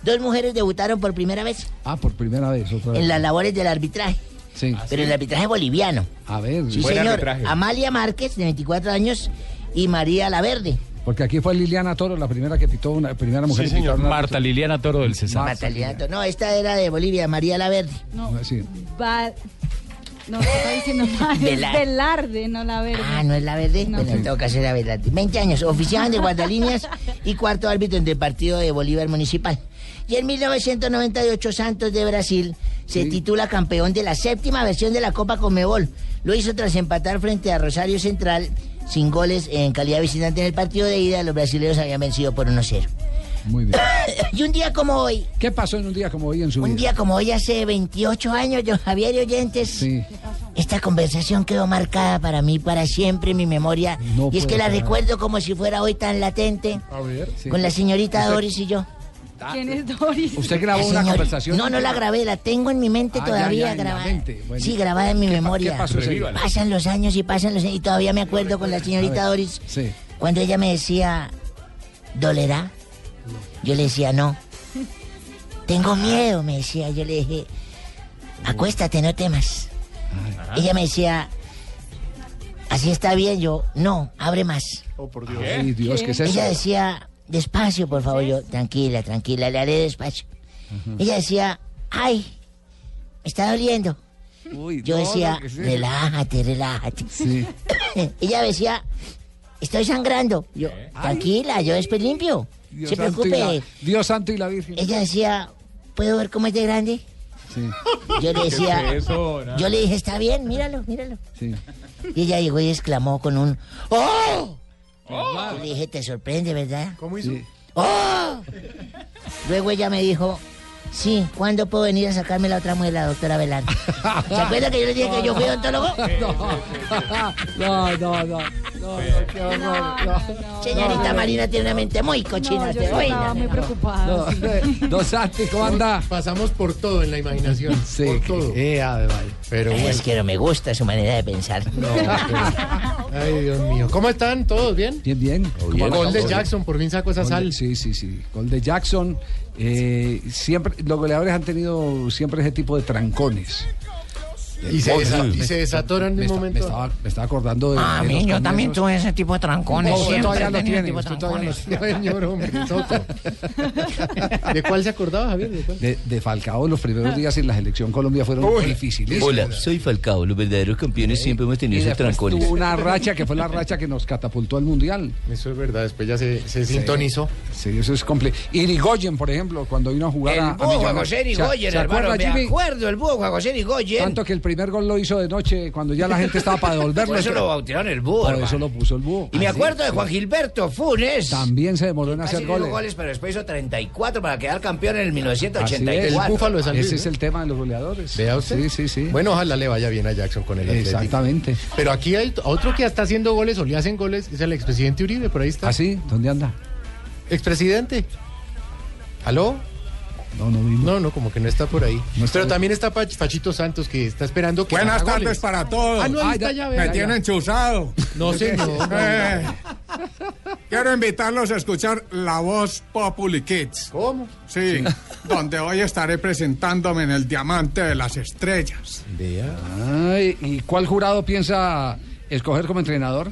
dos mujeres debutaron por primera vez Ah, por primera vez. Otra vez. en las labores del arbitraje. Sí. Pero el arbitraje boliviano. A ver, Sí, señor. Amalia Márquez, de 24 años, y María Laverde. Porque aquí fue Liliana Toro la primera que pitó, una primera mujer Sí, que señor. una- Marta Liliana Toro del Cesar. Marta Liliana. No, esta era de Bolivia, María Laverde. No. Sí. Va- No, está diciendo <laughs> mal. Es Velar- Velarde, no la verde. Ah, ¿no es la verde? No. Bueno, en todo caso era verdad. 20 años, oficial de guardalíneas y cuarto árbitro en el partido de Bolívar Municipal. Y en 1998 Santos de Brasil se titula campeón de la séptima versión de la Copa Comebol. Lo hizo tras empatar frente a Rosario Central sin goles en calidad visitante en el partido de ida. Los brasileños habían vencido por 1-0. Muy bien. <coughs> Y un día como hoy, ¿Qué pasó en un día como hoy en su un vida? día como hoy hace 28 años, don Javier y oyentes, Sí. esta conversación quedó marcada para mí, para siempre en mi memoria. No y es que la recuerdo como si fuera hoy tan latente, A ver. sí. con la señorita Doris y yo. ¿Quién es Doris? ¿Usted grabó La una señor- conversación? No, no la grabé, la tengo en mi mente Ah, todavía ya, ya, en la grabada. mente. Bueno. Sí, grabada en mi ¿Qué pa- memoria. qué pasó ese día? Pasan los años y pasan los años y todavía me acuerdo con la señorita ver. Doris Sí. cuando ella me decía, ¿dolerá? Yo le decía, no. Tengo miedo, me decía. Yo le dije, acuéstate, no temas. Ella me decía, así está bien. Yo, no, abre más. Oh, por Dios. Ay, Dios, ¿qué es eso? Ella decía, despacio, por favor. Yo, tranquila, tranquila, le haré despacio. Ella decía, ay, está doliendo. Yo no, decía, relájate, relájate. <coughs> Ella decía, estoy sangrando. Yo, tranquila, yo después limpio. Dios Se preocupe. la- Dios santo y la Virgen. Ella decía, ¿puedo ver cómo es de grande? Sí. Yo le <laughs> decía, yo le dije, está bien, míralo, míralo. Sí. Y ella llegó y exclamó con un ¡Oh! Yo le dije, te sorprende, ¿verdad? ¿Cómo hizo? ¡Oh! Luego ella me dijo, sí, ¿cuándo puedo venir a sacarme la otra muela, doctora Belán? ¿Se <laughs> acuerda que yo le dije que yo fui odontólogo? <laughs> No, no, no. No, no, qué horror. No, Señorita no, Marina tiene una mente muy cochina. No, yo estaba no, muy no. preocupada. No, sí. <laughs> Don Santi, ¿cómo anda? Pasamos por todo en la imaginación. Sí, por que- todo. Pero Es que no me gusta su manera de pensar. Ay, Dios mío. ¿Cómo están? ¿Todos bien? Bien, bien. Gol de. Jackson, por fin sacó esa sal. Sí, sí, sí. Gol de Jackson. Eh, siempre, los goleadores han tenido siempre ese tipo de trancones. Y se, desa- y se en un momento. Me estaba, me estaba acordando de. Ah, de mí, yo también tuve ese tipo de trancones. No, siempre todavía lo tiene, tipo de todavía. Señor, hombre, <laughs> Soto. ¿De cuál se acordaba, Javier? ¿De cuál? De, de Falcao, los primeros días en la selección Colombia fueron Uy. difíciles. Hola, soy Falcao. Los verdaderos campeones siempre hemos Y tenido esos trancones. tuvo una racha que fue la racha que nos catapultó al mundial. Eso es verdad, después ya se, se sintonizó. Sí, eso es complejo. Irigoyen, por ejemplo, cuando vino a jugar El a, a. José ¿Se- Irigoyen, hermano, acuerda, me acuerdo, el búho Juan José Irigoyen. Tanto que el primer gol lo hizo de noche cuando ya la gente estaba para <laughs> devolverlo. Por eso lo bautizaron el búho, Por hermano. eso lo puso el búho. Y me acuerdo de Juan. Gilberto Funes. También se demoró en hacer goles. goles, pero después hizo 34 para quedar campeón en el Así es. 1984. Ese es el tema de los goleadores. Vea usted. Sí, sí, sí. Bueno, ojalá le vaya bien a Jackson con el Atlético. Exactamente. Pero aquí hay otro que está haciendo goles o le hacen goles, es el expresidente Uribe, por ahí está. ¿Ah, sí? ¿Dónde anda? Expresidente. ¿Aló? No, no. No, no, como que no está por ahí. No está Pero bien. también está Pach- Pachito Santos que está esperando que Buenas tardes goles. para todos. Ah, no, ahí Ay, está da- ya, Me tienen chuzado. No, <laughs> señor. Eh, quiero invitarlos a escuchar La Voz Populi Kids. ¿Cómo? Sí, <laughs> donde hoy estaré presentándome en el Diamante de las Estrellas. Vea. Ay, ¿Y cuál jurado piensa escoger como entrenador?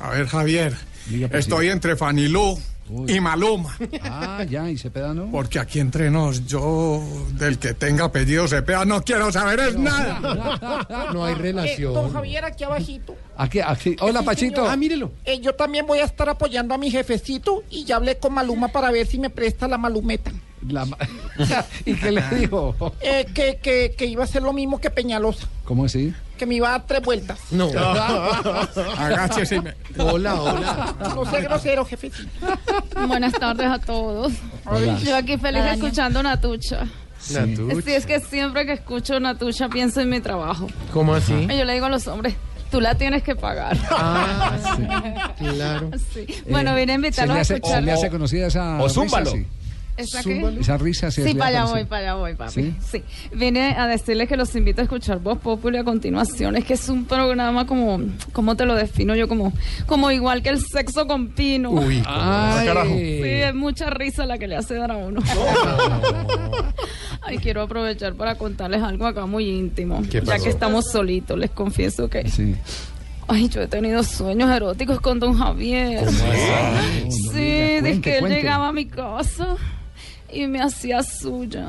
A ver, Javier, Diga, pues, estoy entre Fanilú Uy. y Maluma. Ah, ya, y Cepeda no. Porque aquí entre nos, yo del que tenga apellido Cepeda no quiero saber es nada. <laughs> No hay Eh, don relación. Javier, aquí abajito. Aquí, aquí. Hola, Sí, Pachito. señor. Ah, mírelo. Eh, yo también voy a estar apoyando a mi jefecito y ya hablé con Maluma para ver si me presta la malumeta. La <laughs> <laughs> ¿Y qué le dijo? Eh, que, que, que iba a ser lo mismo que Peñalosa, ¿Cómo así? que me iba a dar tres vueltas. No. <laughs> Agáchese y me... Hola, hola. No sé grosero, jefecito. Buenas tardes a todos. Hola. Yo aquí feliz Hola, escuchando Natucha. Natuch. Sí, es que siempre que escucho Natucha pienso en mi trabajo. ¿Cómo así? Y yo le digo a los hombres, tú la tienes que pagar. Ah, sí. Claro. Sí. Bueno, vine a Eh, ¿Se invitarlos a escuchar. se le hace conocida esa o risa? zúmbalo. Sí. ¿Esa qué? Esa risa se Sí, para voy, para allá voy, papi. ¿Sí? ¿Sí? Vine a decirles que los invito a escuchar Voz Populi a continuación. Es que es un programa como, ¿cómo te lo defino yo? Como, como igual que el sexo con Pino. Uy, Ay. carajo. Sí, es mucha risa la que le hace dar a uno. <laughs> Ay, quiero aprovechar para contarles algo acá muy íntimo. ¿Qué Ya que estamos solitos, les confieso que. Sí. Ay, yo he tenido sueños eróticos con don Javier. No, no Sí, cuente, que él cuente. llegaba a mi casa y me hacía suya.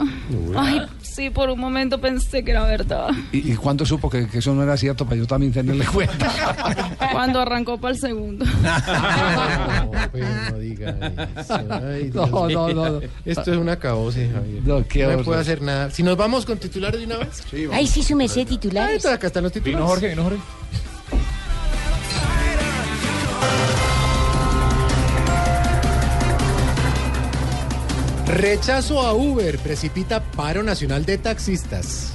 Ay, sí, por un momento pensé que era verdad. ¿Y, y cuándo supo que, que eso no era cierto para yo también tenerle cuenta? <laughs> Cuando arrancó para el segundo. <laughs> No, pues no diga eso. Ay, Dios No, no, no, no. Esto es un acabose, Javier. No, qué me horror. puede hacer nada. Si nos vamos con titulares de una vez. Sí, Ay, sí, su merced Ahí titulares. está, acá están los titulares. Vino Jorge, vino Jorge. Rechazo a Uber precipita paro nacional de taxistas.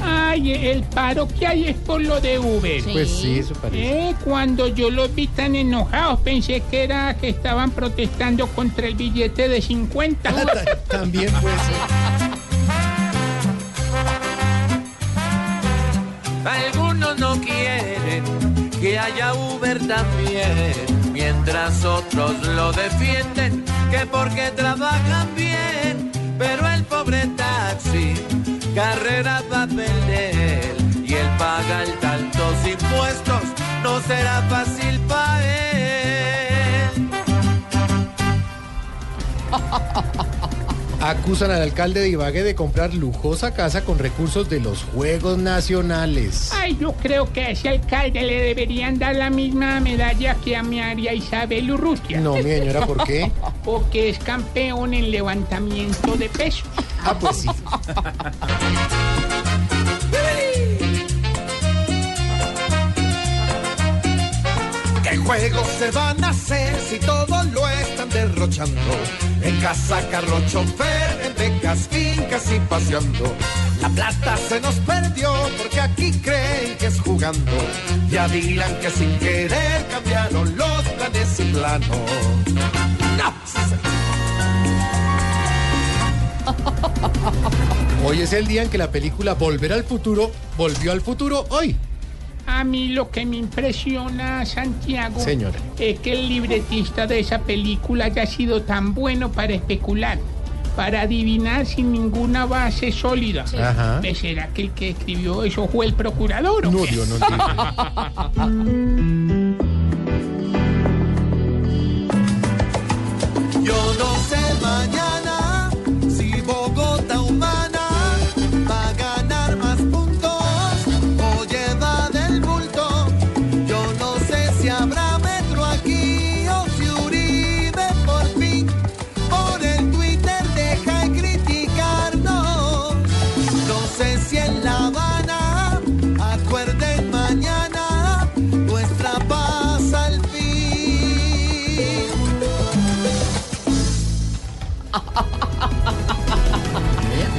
Ay, el paro que hay es por lo de Uber. Pues sí, eso parece. Eh, cuando yo los vi tan enojados, pensé que era que estaban protestando contra el billete de 50. <laughs> También puede ser. Algunos no quieren que haya Uber también, mientras otros lo defienden, que porque trabajan bien, pero el pobre taxi carrera va a perder y él paga tantos impuestos, no será fácil Acusan al alcalde de Ibagué de comprar lujosa casa con recursos de los Juegos Nacionales. Ay, yo creo que a ese alcalde le deberían dar la misma medalla que a María Isabel Urrutia. No, mi señora, ¿por qué? <laughs> Porque es campeón en levantamiento de pesos. Ah, pues sí. <laughs> juegos se van a hacer si todo lo están derrochando? En casa, carro, chofer, en becas, fincas y paseando. La plata se nos perdió porque aquí creen que es jugando. Ya dirán que sin querer cambiaron los planes y planos. No, Hoy es el día en que la película Volver al Futuro volvió al futuro hoy. A mí lo que me impresiona, Santiago, Señora. es que el libretista de esa película haya sido tan bueno para especular, para adivinar sin ninguna base sólida. Sí. Ajá. ¿Pues ¿Será que el que escribió eso fue el procurador? o No, qué? Dios, no <laughs> Yo no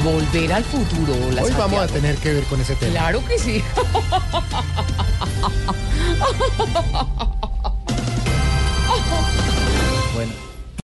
Volver al futuro. Hoy vamos a tener que ver con ese tema. Claro que sí. <laughs>